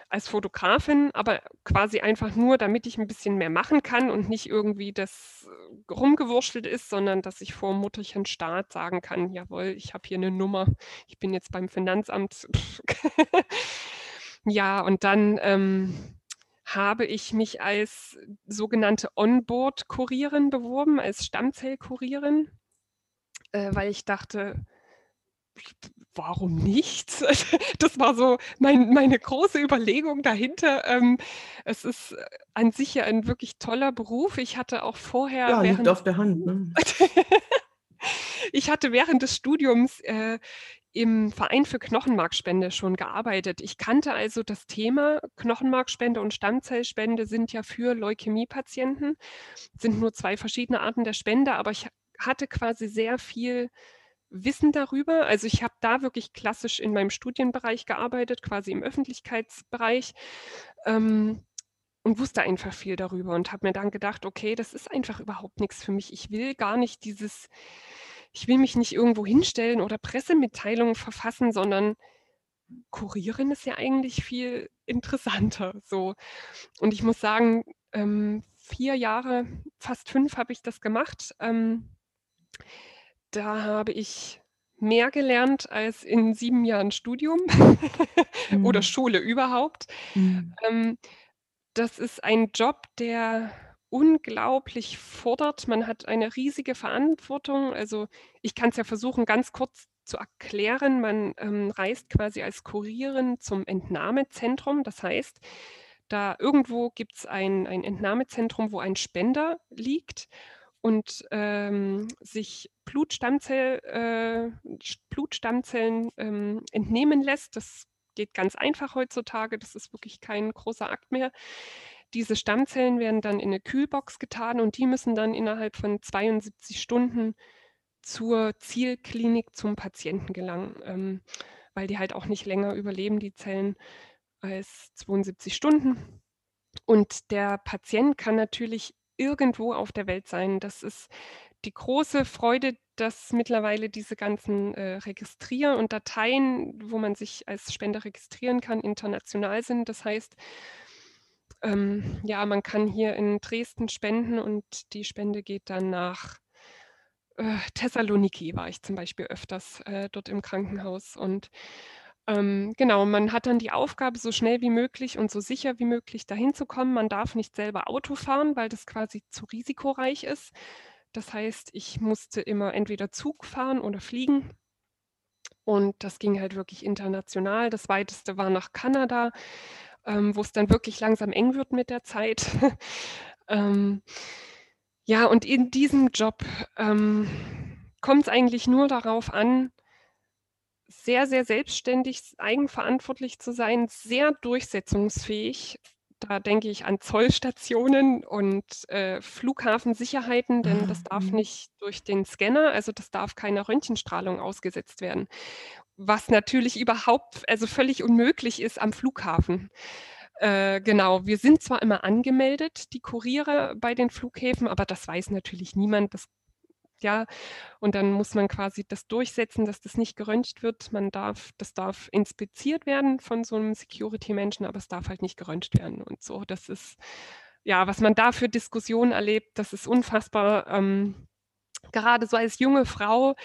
als Fotografin, aber quasi einfach nur, damit ich ein bisschen mehr machen kann und nicht irgendwie das äh, rumgewurschtelt ist, sondern dass ich vor Mutterchen Staat sagen kann, jawohl, ich habe hier eine Nummer, ich bin jetzt beim Finanzamt. ja, und dann ähm, habe ich mich als sogenannte Onboard-Kurierin beworben, als Stammzellkurierin, äh, weil ich dachte, warum nicht? Das war so mein, meine große Überlegung dahinter. Ähm, es ist äh, an sich ja ein wirklich toller Beruf. Ich hatte auch vorher. Ja, liegt auf der Hand. Ne? ich hatte während des Studiums äh, im Verein für Knochenmarkspende schon gearbeitet. Ich kannte also das Thema Knochenmarkspende und Stammzellspende sind ja für Leukämiepatienten, sind nur zwei verschiedene Arten der Spende, aber ich hatte quasi sehr viel Wissen darüber. Also ich habe da wirklich klassisch in meinem Studienbereich gearbeitet, quasi im Öffentlichkeitsbereich. Ähm, und wusste einfach viel darüber und habe mir dann gedacht, okay, das ist einfach überhaupt nichts für mich. Ich will gar nicht dieses ich will mich nicht irgendwo hinstellen oder Pressemitteilungen verfassen, sondern kurieren ist ja eigentlich viel interessanter. So. Und ich muss sagen, ähm, vier Jahre, fast fünf habe ich das gemacht. Ähm, da habe ich mehr gelernt als in sieben Jahren Studium oder mhm. Schule überhaupt. Mhm. Ähm, das ist ein Job, der unglaublich fordert. Man hat eine riesige Verantwortung. Also ich kann es ja versuchen, ganz kurz zu erklären. Man ähm, reist quasi als Kurierin zum Entnahmezentrum. Das heißt, da irgendwo gibt es ein, ein Entnahmezentrum, wo ein Spender liegt und ähm, sich Blutstammzell, äh, Blutstammzellen ähm, entnehmen lässt. Das geht ganz einfach heutzutage. Das ist wirklich kein großer Akt mehr. Diese Stammzellen werden dann in eine Kühlbox getan und die müssen dann innerhalb von 72 Stunden zur Zielklinik zum Patienten gelangen, ähm, weil die halt auch nicht länger überleben, die Zellen, als 72 Stunden. Und der Patient kann natürlich irgendwo auf der Welt sein. Das ist die große Freude, dass mittlerweile diese ganzen äh, Registrier- und Dateien, wo man sich als Spender registrieren kann, international sind. Das heißt, ähm, ja, man kann hier in Dresden spenden und die Spende geht dann nach äh, Thessaloniki, war ich zum Beispiel öfters äh, dort im Krankenhaus. Und ähm, genau, man hat dann die Aufgabe, so schnell wie möglich und so sicher wie möglich dahin zu kommen. Man darf nicht selber Auto fahren, weil das quasi zu risikoreich ist. Das heißt, ich musste immer entweder Zug fahren oder fliegen. Und das ging halt wirklich international. Das weiteste war nach Kanada, ähm, wo es dann wirklich langsam eng wird mit der Zeit. ähm, ja, und in diesem Job ähm, kommt es eigentlich nur darauf an, sehr, sehr selbstständig, eigenverantwortlich zu sein, sehr durchsetzungsfähig. Da denke ich an Zollstationen und äh, Flughafensicherheiten, denn ah, das darf mhm. nicht durch den Scanner, also das darf keiner Röntgenstrahlung ausgesetzt werden. Was natürlich überhaupt, also völlig unmöglich ist am Flughafen. Äh, genau, wir sind zwar immer angemeldet, die Kuriere bei den Flughäfen, aber das weiß natürlich niemand. Das ja, und dann muss man quasi das durchsetzen, dass das nicht geröntgt wird. Man darf, das darf inspiziert werden von so einem Security-Menschen, aber es darf halt nicht geröntgt werden und so. Das ist, ja, was man da für Diskussionen erlebt, das ist unfassbar. Ähm, gerade so als junge Frau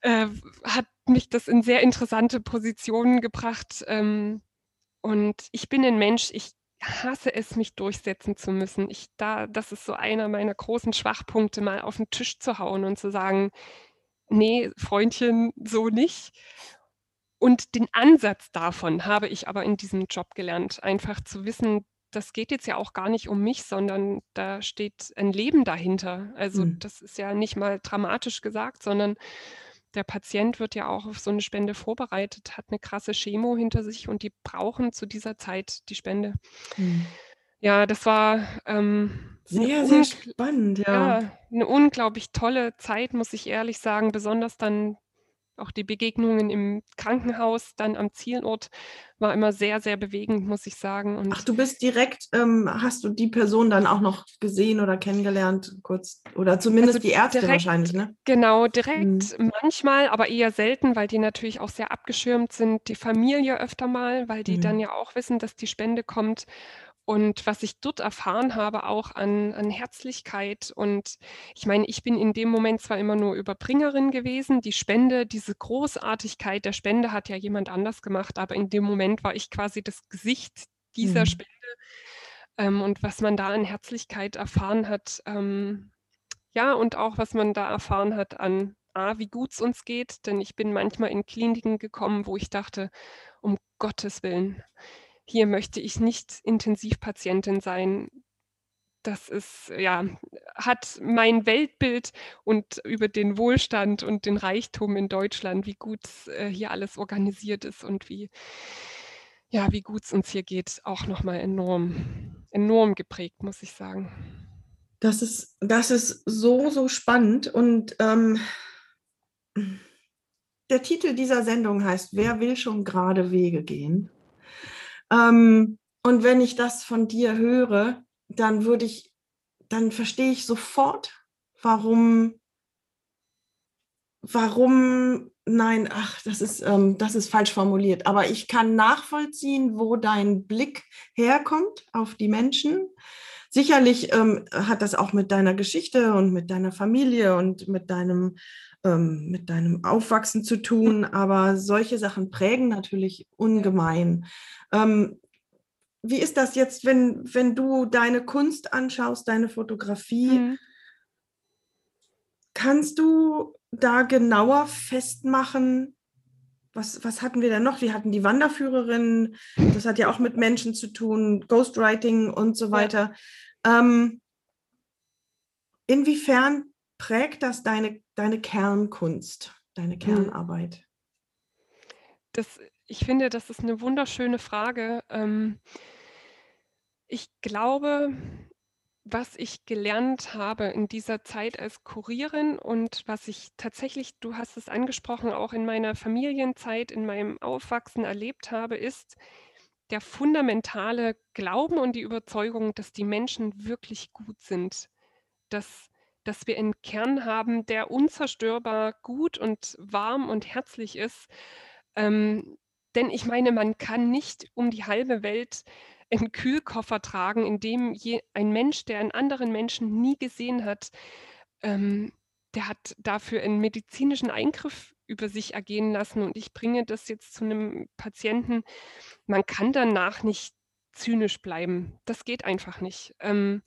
äh, hat mich das in sehr interessante Positionen gebracht. Ähm, und ich bin ein Mensch, ich hasse es, mich durchsetzen zu müssen. Ich da das ist so einer meiner großen Schwachpunkte, mal auf den Tisch zu hauen und zu sagen: „Ne, Freundchen, so nicht.“ Und den Ansatz davon habe ich aber in diesem Job gelernt, einfach zu wissen, das geht jetzt ja auch gar nicht um mich, sondern da steht ein Leben dahinter. Also, Mhm. das ist ja nicht mal dramatisch gesagt, sondern der Patient wird ja auch auf so eine Spende vorbereitet, hat eine krasse Chemo hinter sich und die brauchen zu dieser Zeit die Spende. Mhm. Ja, das war, ähm, Sehr, sehr spannend, ja. ja, 'ne unglaublich tolle Zeit, muss ich ehrlich sagen, besonders dann auch die Begegnungen im Krankenhaus, dann am Zielort, war immer sehr, sehr bewegend, muss ich sagen. Und Ach, du bist direkt, ähm, hast du die Person dann auch noch gesehen oder kennengelernt, kurz, oder zumindest also die Ärzte direkt, wahrscheinlich, ne? Genau, direkt mhm. manchmal, aber eher selten, weil die natürlich auch sehr abgeschirmt sind. Die Familie öfter mal, weil die mhm. dann ja auch wissen, dass die Spende kommt. Und was ich dort erfahren habe, auch an, an Herzlichkeit. Und ich meine, ich bin in dem Moment zwar immer nur Überbringerin gewesen. Die Spende, diese Großartigkeit der Spende hat ja jemand anders gemacht, aber in dem Moment war ich quasi das Gesicht dieser mhm. Spende. Ähm, und was man da an Herzlichkeit erfahren hat, ähm, ja, und auch was man da erfahren hat an A, wie gut es uns geht, denn ich bin manchmal in Kliniken gekommen, wo ich dachte, um Gottes Willen, hier möchte ich nicht Intensivpatientin sein. Das ist, ja, hat mein Weltbild und über den Wohlstand und den Reichtum in Deutschland, wie gut äh, hier alles organisiert ist und wie, ja, wie gut es uns hier geht, auch nochmal enorm, enorm geprägt, muss ich sagen. Das ist, das ist so, so spannend. Und ähm, der Titel dieser Sendung heißt Wer will schon gerade Wege gehen? Ähm, und wenn ich das von dir höre, dann würde ich, dann verstehe ich sofort, warum, warum, nein, ach, das ist, ähm, das ist falsch formuliert, aber ich kann nachvollziehen, wo dein Blick herkommt auf die Menschen. Sicherlich ähm, hat das auch mit deiner Geschichte und mit deiner Familie und mit deinem, ähm, mit deinem Aufwachsen zu tun, aber solche Sachen prägen natürlich ungemein. Ähm, wie ist das jetzt, wenn, wenn du deine Kunst anschaust, deine Fotografie? Mhm. Kannst du da genauer festmachen, was, was hatten wir denn noch? Wir hatten die Wanderführerin, das hat ja auch mit Menschen zu tun, Ghostwriting und so weiter. Ja. Ähm, inwiefern prägt das deine, deine Kernkunst, deine mhm. Kernarbeit? Das ich finde, das ist eine wunderschöne Frage. Ähm, ich glaube, was ich gelernt habe in dieser Zeit als Kurierin und was ich tatsächlich, du hast es angesprochen, auch in meiner Familienzeit, in meinem Aufwachsen erlebt habe, ist der fundamentale Glauben und die Überzeugung, dass die Menschen wirklich gut sind, dass, dass wir einen Kern haben, der unzerstörbar gut und warm und herzlich ist. Ähm, denn ich meine, man kann nicht um die halbe Welt einen Kühlkoffer tragen, in dem je, ein Mensch, der einen anderen Menschen nie gesehen hat, ähm, der hat dafür einen medizinischen Eingriff über sich ergehen lassen. Und ich bringe das jetzt zu einem Patienten. Man kann danach nicht zynisch bleiben. Das geht einfach nicht. Ähm,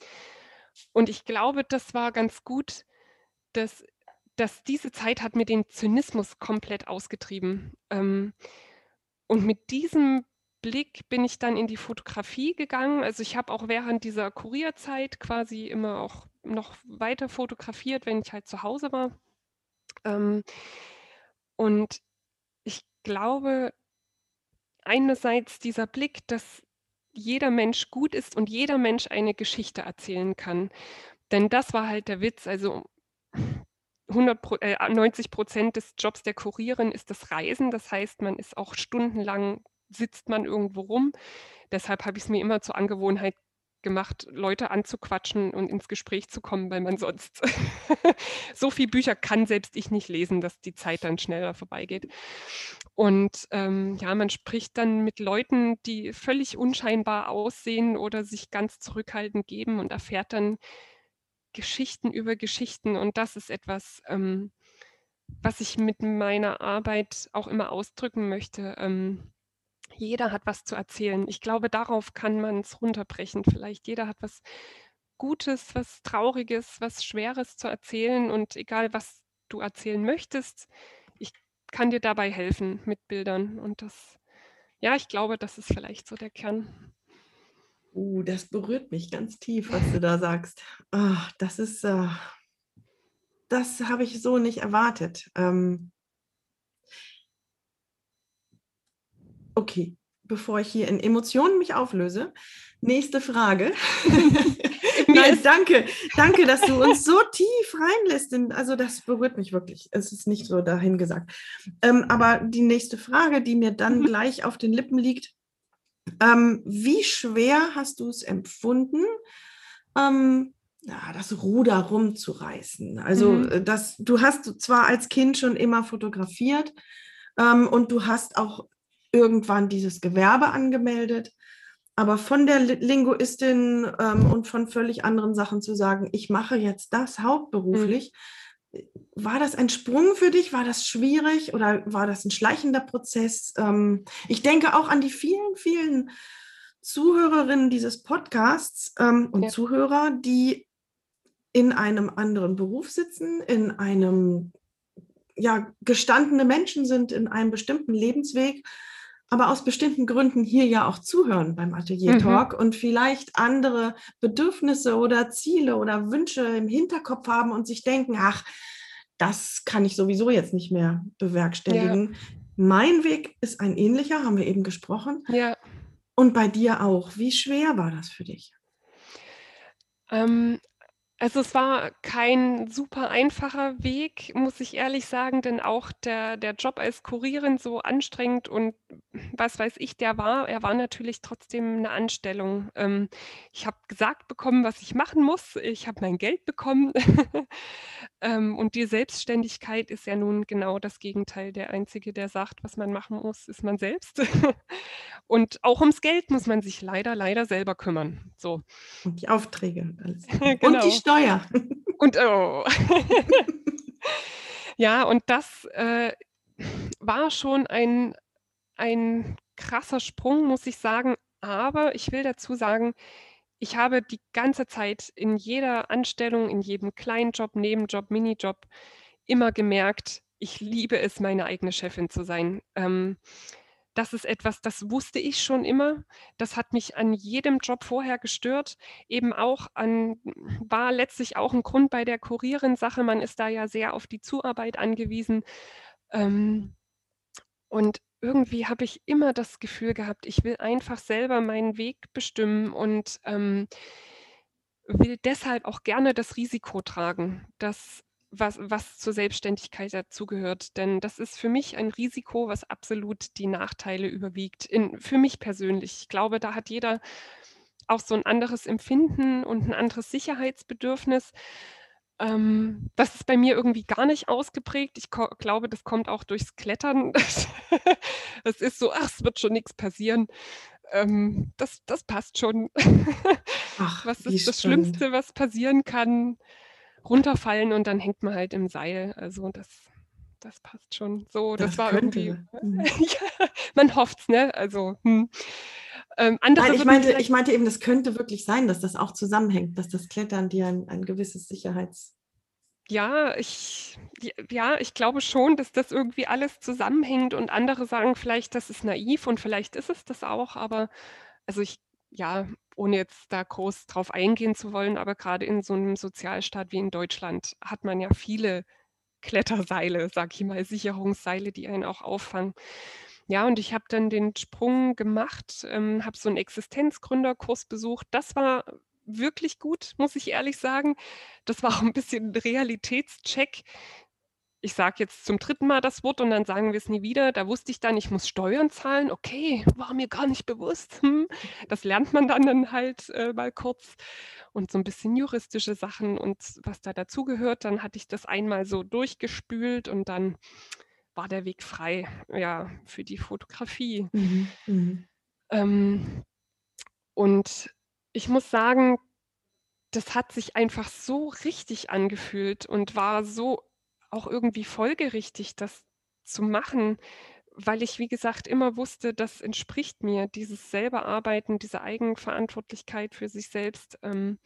und ich glaube, das war ganz gut, dass, dass diese Zeit hat mir den Zynismus komplett ausgetrieben. Ähm, und mit diesem Blick bin ich dann in die Fotografie gegangen. Also ich habe auch während dieser Kurierzeit quasi immer auch noch weiter fotografiert, wenn ich halt zu Hause war. Ähm, und ich glaube, einerseits dieser Blick, dass jeder Mensch gut ist und jeder Mensch eine Geschichte erzählen kann. Denn das war halt der Witz. Also 100, äh, 90 Prozent des Jobs der Kurierin ist das Reisen. Das heißt, man ist auch stundenlang sitzt man irgendwo rum. Deshalb habe ich es mir immer zur Angewohnheit gemacht, Leute anzuquatschen und ins Gespräch zu kommen, weil man sonst so viele Bücher kann selbst ich nicht lesen, dass die Zeit dann schneller vorbeigeht. Und ähm, ja, man spricht dann mit Leuten, die völlig unscheinbar aussehen oder sich ganz zurückhaltend geben und erfährt dann Geschichten über Geschichten. Und das ist etwas, ähm, was ich mit meiner Arbeit auch immer ausdrücken möchte. Ähm, jeder hat was zu erzählen. Ich glaube, darauf kann man es runterbrechen. Vielleicht jeder hat was Gutes, was Trauriges, was Schweres zu erzählen. Und egal, was du erzählen möchtest, ich kann dir dabei helfen mit Bildern. Und das, ja, ich glaube, das ist vielleicht so der Kern. Uh, das berührt mich ganz tief, was du da sagst. Oh, das ist, uh, das habe ich so nicht erwartet. Ähm, Okay, bevor ich hier in Emotionen mich auflöse, nächste Frage. Nein, danke, danke, dass du uns so tief reinlässt. In, also das berührt mich wirklich. Es ist nicht so dahin gesagt. Ähm, aber die nächste Frage, die mir dann mhm. gleich auf den Lippen liegt, ähm, wie schwer hast du es empfunden, ähm, ja, das Ruder rumzureißen? Also mhm. Äh, das, du hast zwar als Kind schon immer fotografiert ähm, und du hast auch irgendwann dieses Gewerbe angemeldet. Aber von der Linguistin ähm, und von völlig anderen Sachen zu sagen, ich mache jetzt das hauptberuflich, mhm. war das ein Sprung für dich? War das schwierig oder war das ein schleichender Prozess? Ähm, ich denke auch an die vielen, vielen Zuhörerinnen dieses Podcasts ähm, und ja. Zuhörer, die in einem anderen Beruf sitzen, in einem, ja, gestandene Menschen sind in einem bestimmten Lebensweg aber aus bestimmten Gründen hier ja auch zuhören beim Atelier mhm. Talk mhm. und vielleicht andere Bedürfnisse oder Ziele oder Wünsche im Hinterkopf haben und sich denken, ach, das kann ich sowieso jetzt nicht mehr bewerkstelligen. Ja. Mein Weg ist ein ähnlicher, haben wir eben gesprochen. Ja. Und bei dir auch. Wie schwer war das für dich? Ähm, also es war kein super einfacher Weg, muss ich ehrlich sagen, denn auch der, der Job als Kurierin so anstrengend und was weiß ich, der war, er war natürlich trotzdem eine Anstellung. Ähm, ich habe gesagt bekommen, was ich machen muss. Ich habe mein Geld bekommen. ähm, und die Selbstständigkeit ist ja nun genau das Gegenteil. Der Einzige, der sagt, was man machen muss, ist man selbst. und auch ums Geld muss man sich leider, leider selber kümmern. So. Und die Aufträge und alles. genau. Und die Steuer. Und oh. ja, und das äh, war schon ein, ein krasser Sprung, muss ich sagen. Aber ich will dazu sagen, ich habe die ganze Zeit in jeder Anstellung, in jedem Kleinjob, Nebenjob, Minijob immer gemerkt, ich liebe es, meine eigene Chefin zu sein. Ähm, das ist etwas, das wusste ich schon immer. Das hat mich an jedem Job vorher gestört. Eben auch an, war letztlich auch ein Grund bei der Kurierin-Sache. Man ist da ja sehr auf die Zuarbeit angewiesen. Ähm, und irgendwie habe ich immer das Gefühl gehabt, ich will einfach selber meinen Weg bestimmen und ähm, will deshalb auch gerne das Risiko tragen, das, was, was zur Selbstständigkeit dazugehört. Denn das ist für mich ein Risiko, was absolut die Nachteile überwiegt. In, für mich persönlich. Ich glaube, da hat jeder auch so ein anderes Empfinden und ein anderes Sicherheitsbedürfnis. Ähm, das ist bei mir irgendwie gar nicht ausgeprägt. Ich glaube, das kommt auch durchs Klettern. Es ist so, ach, es wird schon nichts passieren. Ähm, das, das passt schon. Ach, was ist das. Schlimmste, was passieren kann? Runterfallen und dann hängt man halt im Seil. Also das, das passt schon. So, das, Das war irgendwie, könnte. Mhm. ja, man hofft's, ne? Also, hm. Ähm, andere Nein, ich meinte, ich meinte eben, das könnte wirklich sein, dass das auch zusammenhängt, dass das Klettern dir ein, ein gewisses Sicherheits... Ja, ich ja, ich glaube schon, dass das irgendwie alles zusammenhängt und andere sagen vielleicht, das ist naiv und vielleicht ist es das auch, aber also ich ja, ohne jetzt da groß drauf eingehen zu wollen, aber gerade in so einem Sozialstaat wie in Deutschland hat man ja viele Kletterseile, sage ich mal, Sicherungsseile, die einen auch auffangen. Ja, und ich habe dann den Sprung gemacht, ähm, habe so einen Existenzgründerkurs besucht. Das war wirklich gut, muss ich ehrlich sagen. Das war auch ein bisschen Realitätscheck. Ich sage jetzt zum dritten Mal das Wort und dann sagen wir es nie wieder. Da wusste ich dann, ich muss Steuern zahlen. Okay, war mir gar nicht bewusst. Hm. Das lernt man dann dann halt, äh, mal kurz und so ein bisschen juristische Sachen und was da dazugehört. Dann hatte ich das einmal so durchgespült und dann war der Weg frei, ja, für die Fotografie. Mhm. Mhm. Ähm, und ich muss sagen, das hat sich einfach so richtig angefühlt und war so auch irgendwie folgerichtig, das zu machen, weil ich, wie gesagt, immer wusste, das entspricht mir, dieses selber Arbeiten, diese Eigenverantwortlichkeit für sich selbst, ähm,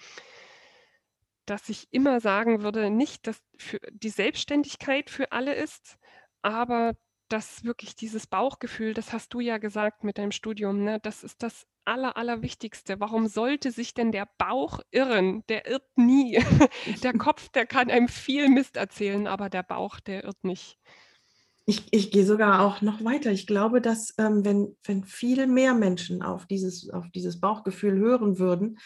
dass ich immer sagen würde, nicht, dass für die Selbstständigkeit für alle ist, aber dass wirklich dieses Bauchgefühl, das hast du ja gesagt mit deinem Studium, ne, das ist das Aller, Allerwichtigste. Warum sollte sich denn der Bauch irren? Der irrt nie. Der Kopf, der kann einem viel Mist erzählen, aber der Bauch, der irrt nicht. Ich, ich gehe sogar auch noch weiter. Ich glaube, dass ähm, wenn, wenn viel mehr Menschen auf dieses, auf dieses Bauchgefühl hören würden,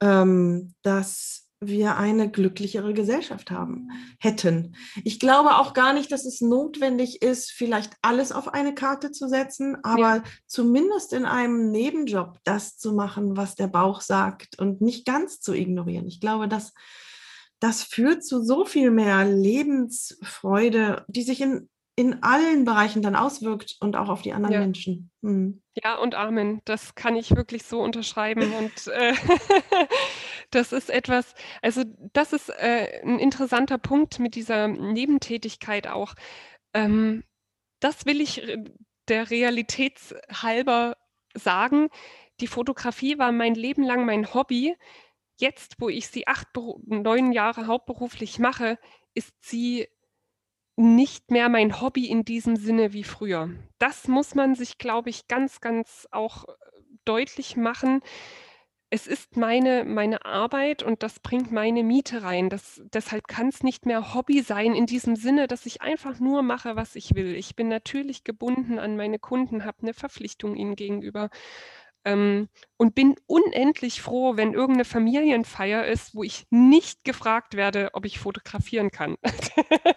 ähm, dass wir eine glücklichere Gesellschaft haben hätten. Ich glaube auch gar nicht, dass es notwendig ist, vielleicht alles auf eine Karte zu setzen, aber Ja. zumindest in einem Nebenjob das zu machen, was der Bauch sagt und nicht ganz zu ignorieren. Ich glaube, dass das führt zu so viel mehr Lebensfreude, die sich in, in allen Bereichen dann auswirkt und auch auf die anderen Ja. Menschen. Hm. Ja und Amen. Das kann ich wirklich so unterschreiben und, äh, das ist etwas also, das ist, äh, 'n interessanter Punkt mit dieser Nebentätigkeit auch. Ähm, das will ich r der Realitätshalber sagen. Die Fotografie war mein Leben lang mein Hobby. Jetzt, wo ich sie 8 Beru 9 Jahre hauptberuflich mache, ist sie nicht mehr mein Hobby in diesem Sinne wie früher. Das muss man sich, glaube ich, ganz, ganz auch, äh, deutlich machen. Es ist meine meine Arbeit und das bringt meine Miete rein. Das deshalb kann's nicht mehr Hobby sein in diesem Sinne, dass ich einfach nur mache, was ich will. Ich bin natürlich gebunden an meine Kunden, habe 'ne Verpflichtung ihnen gegenüber, ähm, und bin unendlich froh, wenn irgend 'ne Familienfeier ist, wo ich nicht gefragt werde, ob ich fotografieren kann.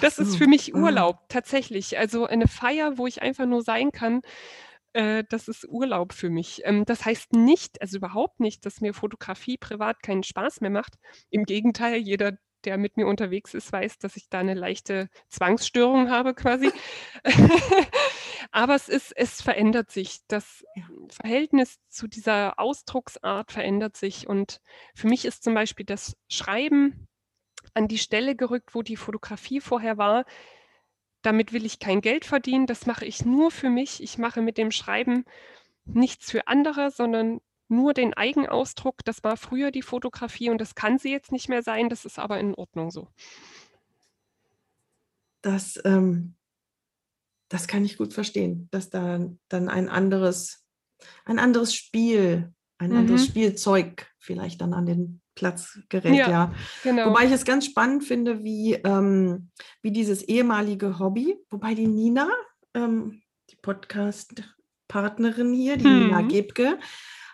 Das ist für mich ah. Urlaub, tatsächlich. Also, eine Feier, wo ich einfach nur sein kann, äh, das ist Urlaub für mich. Ähm, das heißt nicht also, überhaupt nicht, dass mir Fotografie privat keinen Spaß mehr macht. Im Gegenteil, jeder, der mit mir unterwegs ist, weiß, dass ich da 'ne leichte Zwangsstörung habe quasi. Aber es ist es verändert sich. Das. Verhältnis zu dieser Ausdrucksart verändert sich und für mich ist zum Beispiel das Schreiben an die Stelle gerückt, wo die Fotografie vorher war. Damit will ich kein Geld verdienen, das mache ich nur für mich. Ich mache mit dem Schreiben nichts für andere, sondern nur den Eigenausdruck. Das war früher die Fotografie und das kann sie jetzt nicht mehr sein, das ist aber in Ordnung so. Das, ähm das kann ich gut verstehen, dass da dann ein anderes ein anderes Spiel ein anderes Mhm. Spielzeug vielleicht dann an den Platz gerät, Ja, ja. genau. Wobei ich es ganz spannend finde, wie ähm, wie dieses ehemalige Hobby wobei die Nina, ähm, die Podcast-Partnerin hier, die hm. Nina Gebke,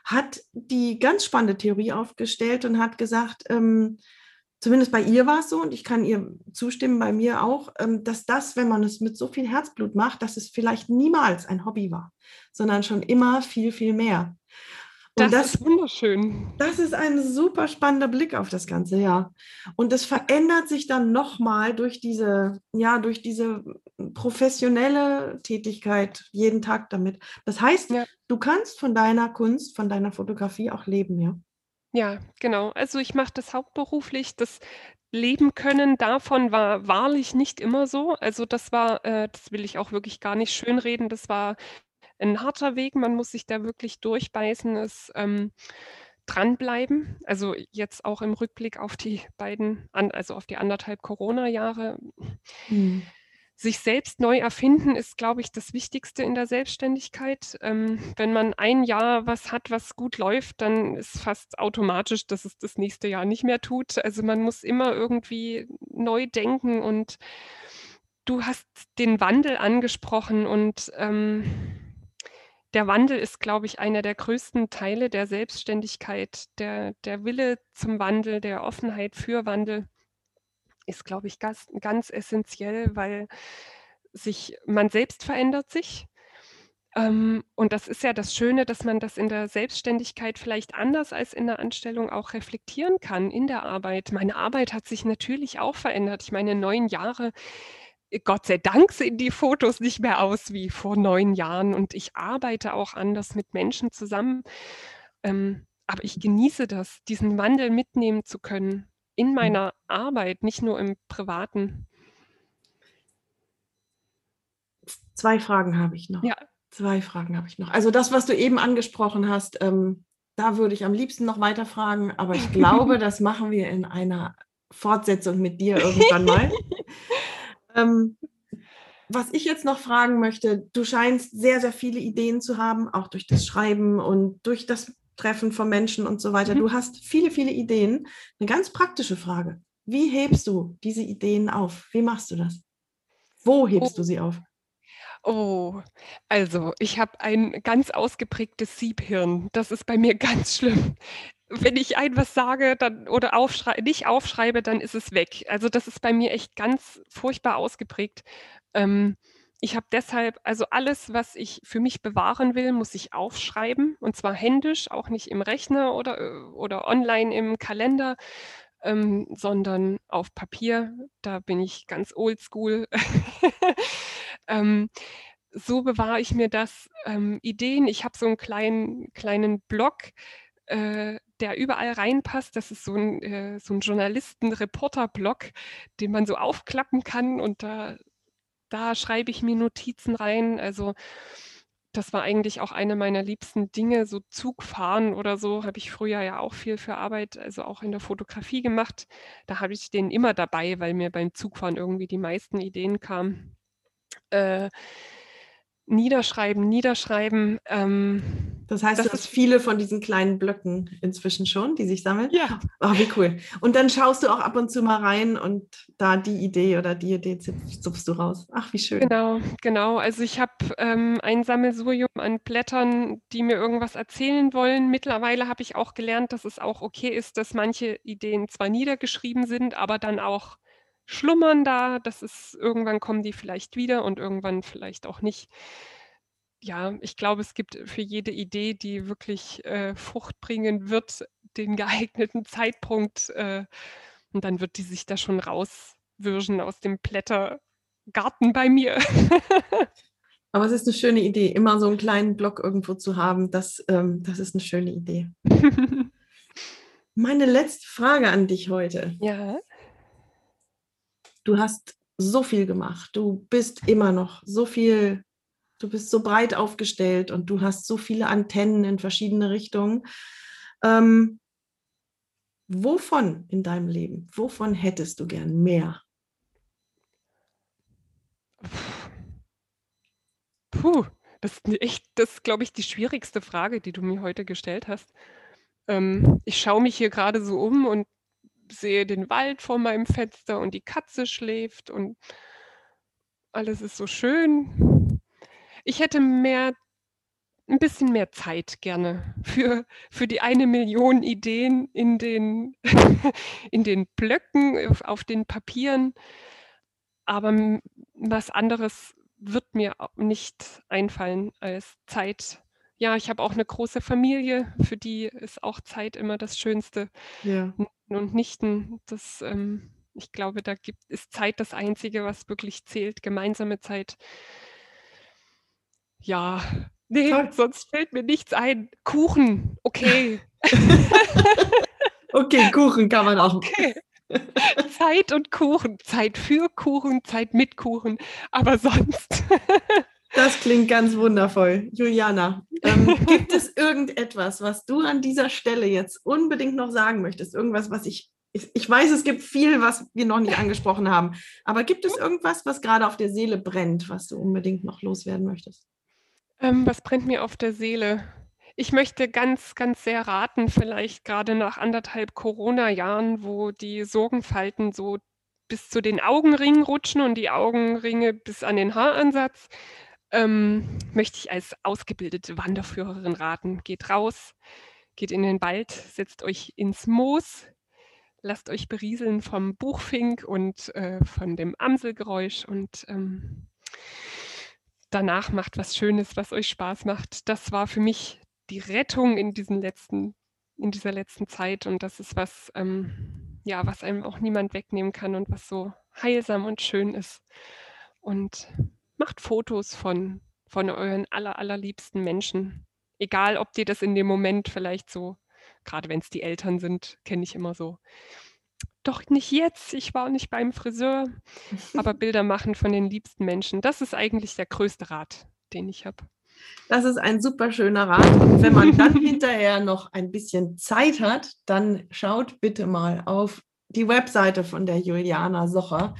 hat die ganz spannende Theorie aufgestellt und hat gesagt, ähm, zumindest bei ihr war es so und ich kann ihr zustimmen, bei mir auch, ähm, dass das, wenn man es mit so viel Herzblut macht, dass es vielleicht niemals ein Hobby war, sondern schon immer viel, viel mehr. Das, das ist wunderschön. Das ist ein super spannender Blick auf das Ganze, ja. Und es verändert sich dann nochmal durch diese, ja, durch diese professionelle Tätigkeit jeden Tag damit. Das heißt, ja. du kannst von deiner Kunst, von deiner Fotografie auch leben, ja. Ja, genau. Also ich mache das hauptberuflich. Das Leben können davon war wahrlich nicht immer so. Also das war, äh, das will ich auch wirklich gar nicht schönreden. Das war ein harter Weg. Man muss sich da wirklich durchbeißen, es ähm, dranbleiben. Also jetzt auch im Rückblick auf die beiden, also auf die anderthalb Corona-Jahre. Mhm sich selbst neu erfinden ist, glaube ich, das Wichtigste in der Selbstständigkeit. Ähm, wenn man ein Jahr was hat, was gut läuft, dann ist fast automatisch, dass es das nächste Jahr nicht mehr tut. Also man muss immer irgendwie neu denken und du hast den Wandel angesprochen und ähm, der Wandel ist, glaube ich, einer der größten Teile der Selbstständigkeit, der, der Wille zum Wandel, der Offenheit für Wandel ist, glaube ich, ganz, ganz essentiell, weil sich man selbst verändert sich. Ähm, und das ist ja das Schöne, dass man das in der Selbstständigkeit vielleicht anders als in der Anstellung auch reflektieren kann in der Arbeit. Meine Arbeit hat sich natürlich auch verändert. Ich meine, neun Jahre, Gott sei Dank sehen die Fotos nicht mehr aus wie vor neun Jahren und ich arbeite auch anders mit Menschen zusammen. Ähm, aber ich genieße das, diesen Wandel mitnehmen zu können in mhm. meiner Arbeit, nicht nur im Privaten. Zwei Fragen habe ich noch. Ja. Zwei Fragen habe ich noch. Also das, was du eben angesprochen hast, ähm, da würde ich am liebsten noch weiter fragen, aber ich glaube, das machen wir in einer Fortsetzung mit dir irgendwann mal. ähm, was ich jetzt noch fragen möchte, du scheinst sehr, sehr viele Ideen zu haben, auch durch das Schreiben und durch das Treffen von Menschen und so weiter. Mhm. Du hast viele, viele Ideen. Eine ganz praktische Frage. Wie hebst du diese Ideen auf? Wie machst du das? Wo hebst oh. du sie auf? Oh, also ich habe ein ganz ausgeprägtes Siebhirn. Das ist bei mir ganz schlimm. Wenn ich etwas sage dann, oder aufschrei nicht aufschreibe, dann ist es weg. Also das ist bei mir echt ganz furchtbar ausgeprägt. Ähm, ich habe deshalb, also alles, was ich für mich bewahren will, muss ich aufschreiben und zwar händisch, auch nicht im Rechner oder, äh, oder online im Kalender, ähm, sondern auf Papier. Da bin ich ganz oldschool. ähm, so bewahre ich mir das. Ähm, Ideen, ich habe so einen kleinen, kleinen Blog, äh, der überall reinpasst. Das ist so ein, äh, so ein Journalisten-Reporter-Blog, den man so aufklappen kann und da da schreibe ich mir Notizen rein. Also das war eigentlich auch eine meiner liebsten Dinge, so Zugfahren oder so, habe ich früher ja auch viel für Arbeit, also auch in der Fotografie gemacht. Da habe ich den immer dabei, weil mir beim Zugfahren irgendwie die meisten Ideen kamen. Äh, niederschreiben, niederschreiben. Ähm, das heißt, das du hast viele von diesen kleinen Blöcken inzwischen schon, die sich sammeln? Ja. Oh, wie cool. Und dann schaust du auch ab und zu mal rein und da die Idee oder die Idee zupfst du raus. Ach, wie schön. Genau, genau. Also ich habe ähm, ein Sammelsurium an Blättern, die mir irgendwas erzählen wollen. Mittlerweile habe ich auch gelernt, dass es auch okay ist, dass manche Ideen zwar niedergeschrieben sind, aber dann auch schlummern da. Das ist, irgendwann kommen die vielleicht wieder und irgendwann vielleicht auch nicht. Ja, ich glaube, es gibt für jede Idee, die wirklich äh, Frucht bringen wird, den geeigneten Zeitpunkt. Äh, und dann wird die sich da schon rauswirschen aus dem Blättergarten bei mir. Aber es ist eine schöne Idee, immer so einen kleinen Block irgendwo zu haben. Das, ähm, das ist eine schöne Idee. Meine letzte Frage an dich heute. Ja du hast so viel gemacht, du bist immer noch so viel, du bist so breit aufgestellt und du hast so viele Antennen in verschiedene Richtungen. Ähm, wovon in deinem Leben, wovon hättest du gern mehr? Puh, das ist echt, das glaube ich, die schwierigste Frage, die du mir heute gestellt hast. Ähm, ich schaue mich hier gerade so um und sehe den Wald vor meinem Fenster und die Katze schläft und alles ist so schön. Ich hätte mehr ein bisschen mehr Zeit gerne für, für die eine Million Ideen in den, in den Blöcken, auf, den Papieren. Aber was anderes wird mir nicht einfallen als Zeit. Ja, ich habe auch eine große Familie, für die ist auch Zeit immer das Schönste. Ja. Und Nichten, das, ähm, ich glaube, da gibt, ist Zeit das Einzige, was wirklich zählt, gemeinsame Zeit. Ja, Nee, Toll. sonst fällt mir nichts ein. Kuchen, okay. okay, Kuchen kann man auch. Okay. Zeit und Kuchen. Zeit für Kuchen, Zeit mit Kuchen. Aber sonst. das klingt ganz wundervoll. Juliana, ähm, gibt es irgendetwas, was du an dieser Stelle jetzt unbedingt noch sagen möchtest? Irgendwas, was ich ich, ich, weiß, es gibt viel, was wir noch nicht angesprochen haben, aber gibt es irgendwas, was gerade auf der Seele brennt, was du unbedingt noch loswerden möchtest? Ähm, was brennt mir auf der Seele? Ich möchte ganz, ganz sehr raten, vielleicht gerade nach anderthalb Corona-Jahren, wo die Sorgenfalten so bis zu den Augenringen rutschen und die Augenringe bis an den Haaransatz, ähm, möchte ich als ausgebildete Wanderführerin raten. Geht raus, geht in den Wald, setzt euch ins Moos, lasst euch berieseln vom Buchfink und äh, von dem Amselgeräusch und ähm, danach macht was Schönes, was euch Spaß macht. Das war für mich die Rettung in diesen letzten, in dieser letzten Zeit und das ist was, ähm, ja, was einem auch niemand wegnehmen kann und was so heilsam und schön ist. Und macht Fotos von, von euren aller, allerliebsten Menschen. Egal, ob die das in dem Moment vielleicht so, gerade wenn es die Eltern sind, kenne ich immer so, doch nicht jetzt, ich war nicht beim Friseur, aber Bilder machen von den liebsten Menschen, das ist eigentlich der größte Rat, den ich habe. Das ist ein super schöner Rat. Und wenn man dann hinterher noch ein bisschen Zeit hat, dann schaut bitte mal auf die Webseite von der Juliana Socher,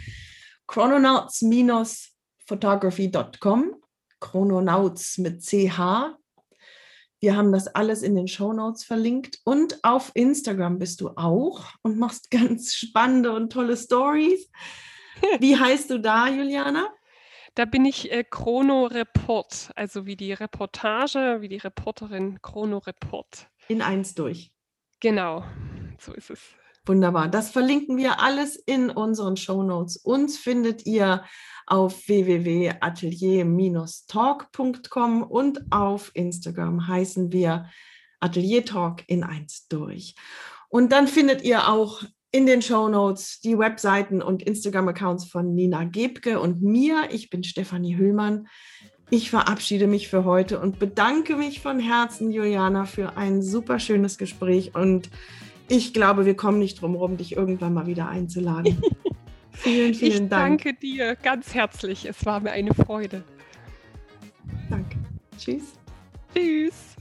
chrononauts-photography.com, Chrononauts mit CH, wir haben das alles in den Show Notes verlinkt und auf Instagram bist du auch und machst ganz spannende und tolle Stories. Wie heißt du da, Juliana? Da bin ich äh, Chrono Report, also wie die Reportage, wie die Reporterin Chrono Report. In eins durch. Genau, so ist es. Wunderbar. Das verlinken wir alles in unseren Show Notes. Uns findet ihr auf www.atelier-talk.com und auf Instagram heißen wir Atelier Talk in eins durch. Und dann findet ihr auch in den Show Notes die Webseiten und Instagram-Accounts von Nina Gebke und mir. Ich bin Stefanie Hüllmann. Ich verabschiede mich für heute und bedanke mich von Herzen, Juliana, für ein super schönes Gespräch. Und ich glaube, wir kommen nicht drum herum, dich irgendwann mal wieder einzuladen. Vielen, vielen ich Dank. Ich danke dir ganz herzlich. Es war mir eine Freude. Danke. Tschüss. Tschüss.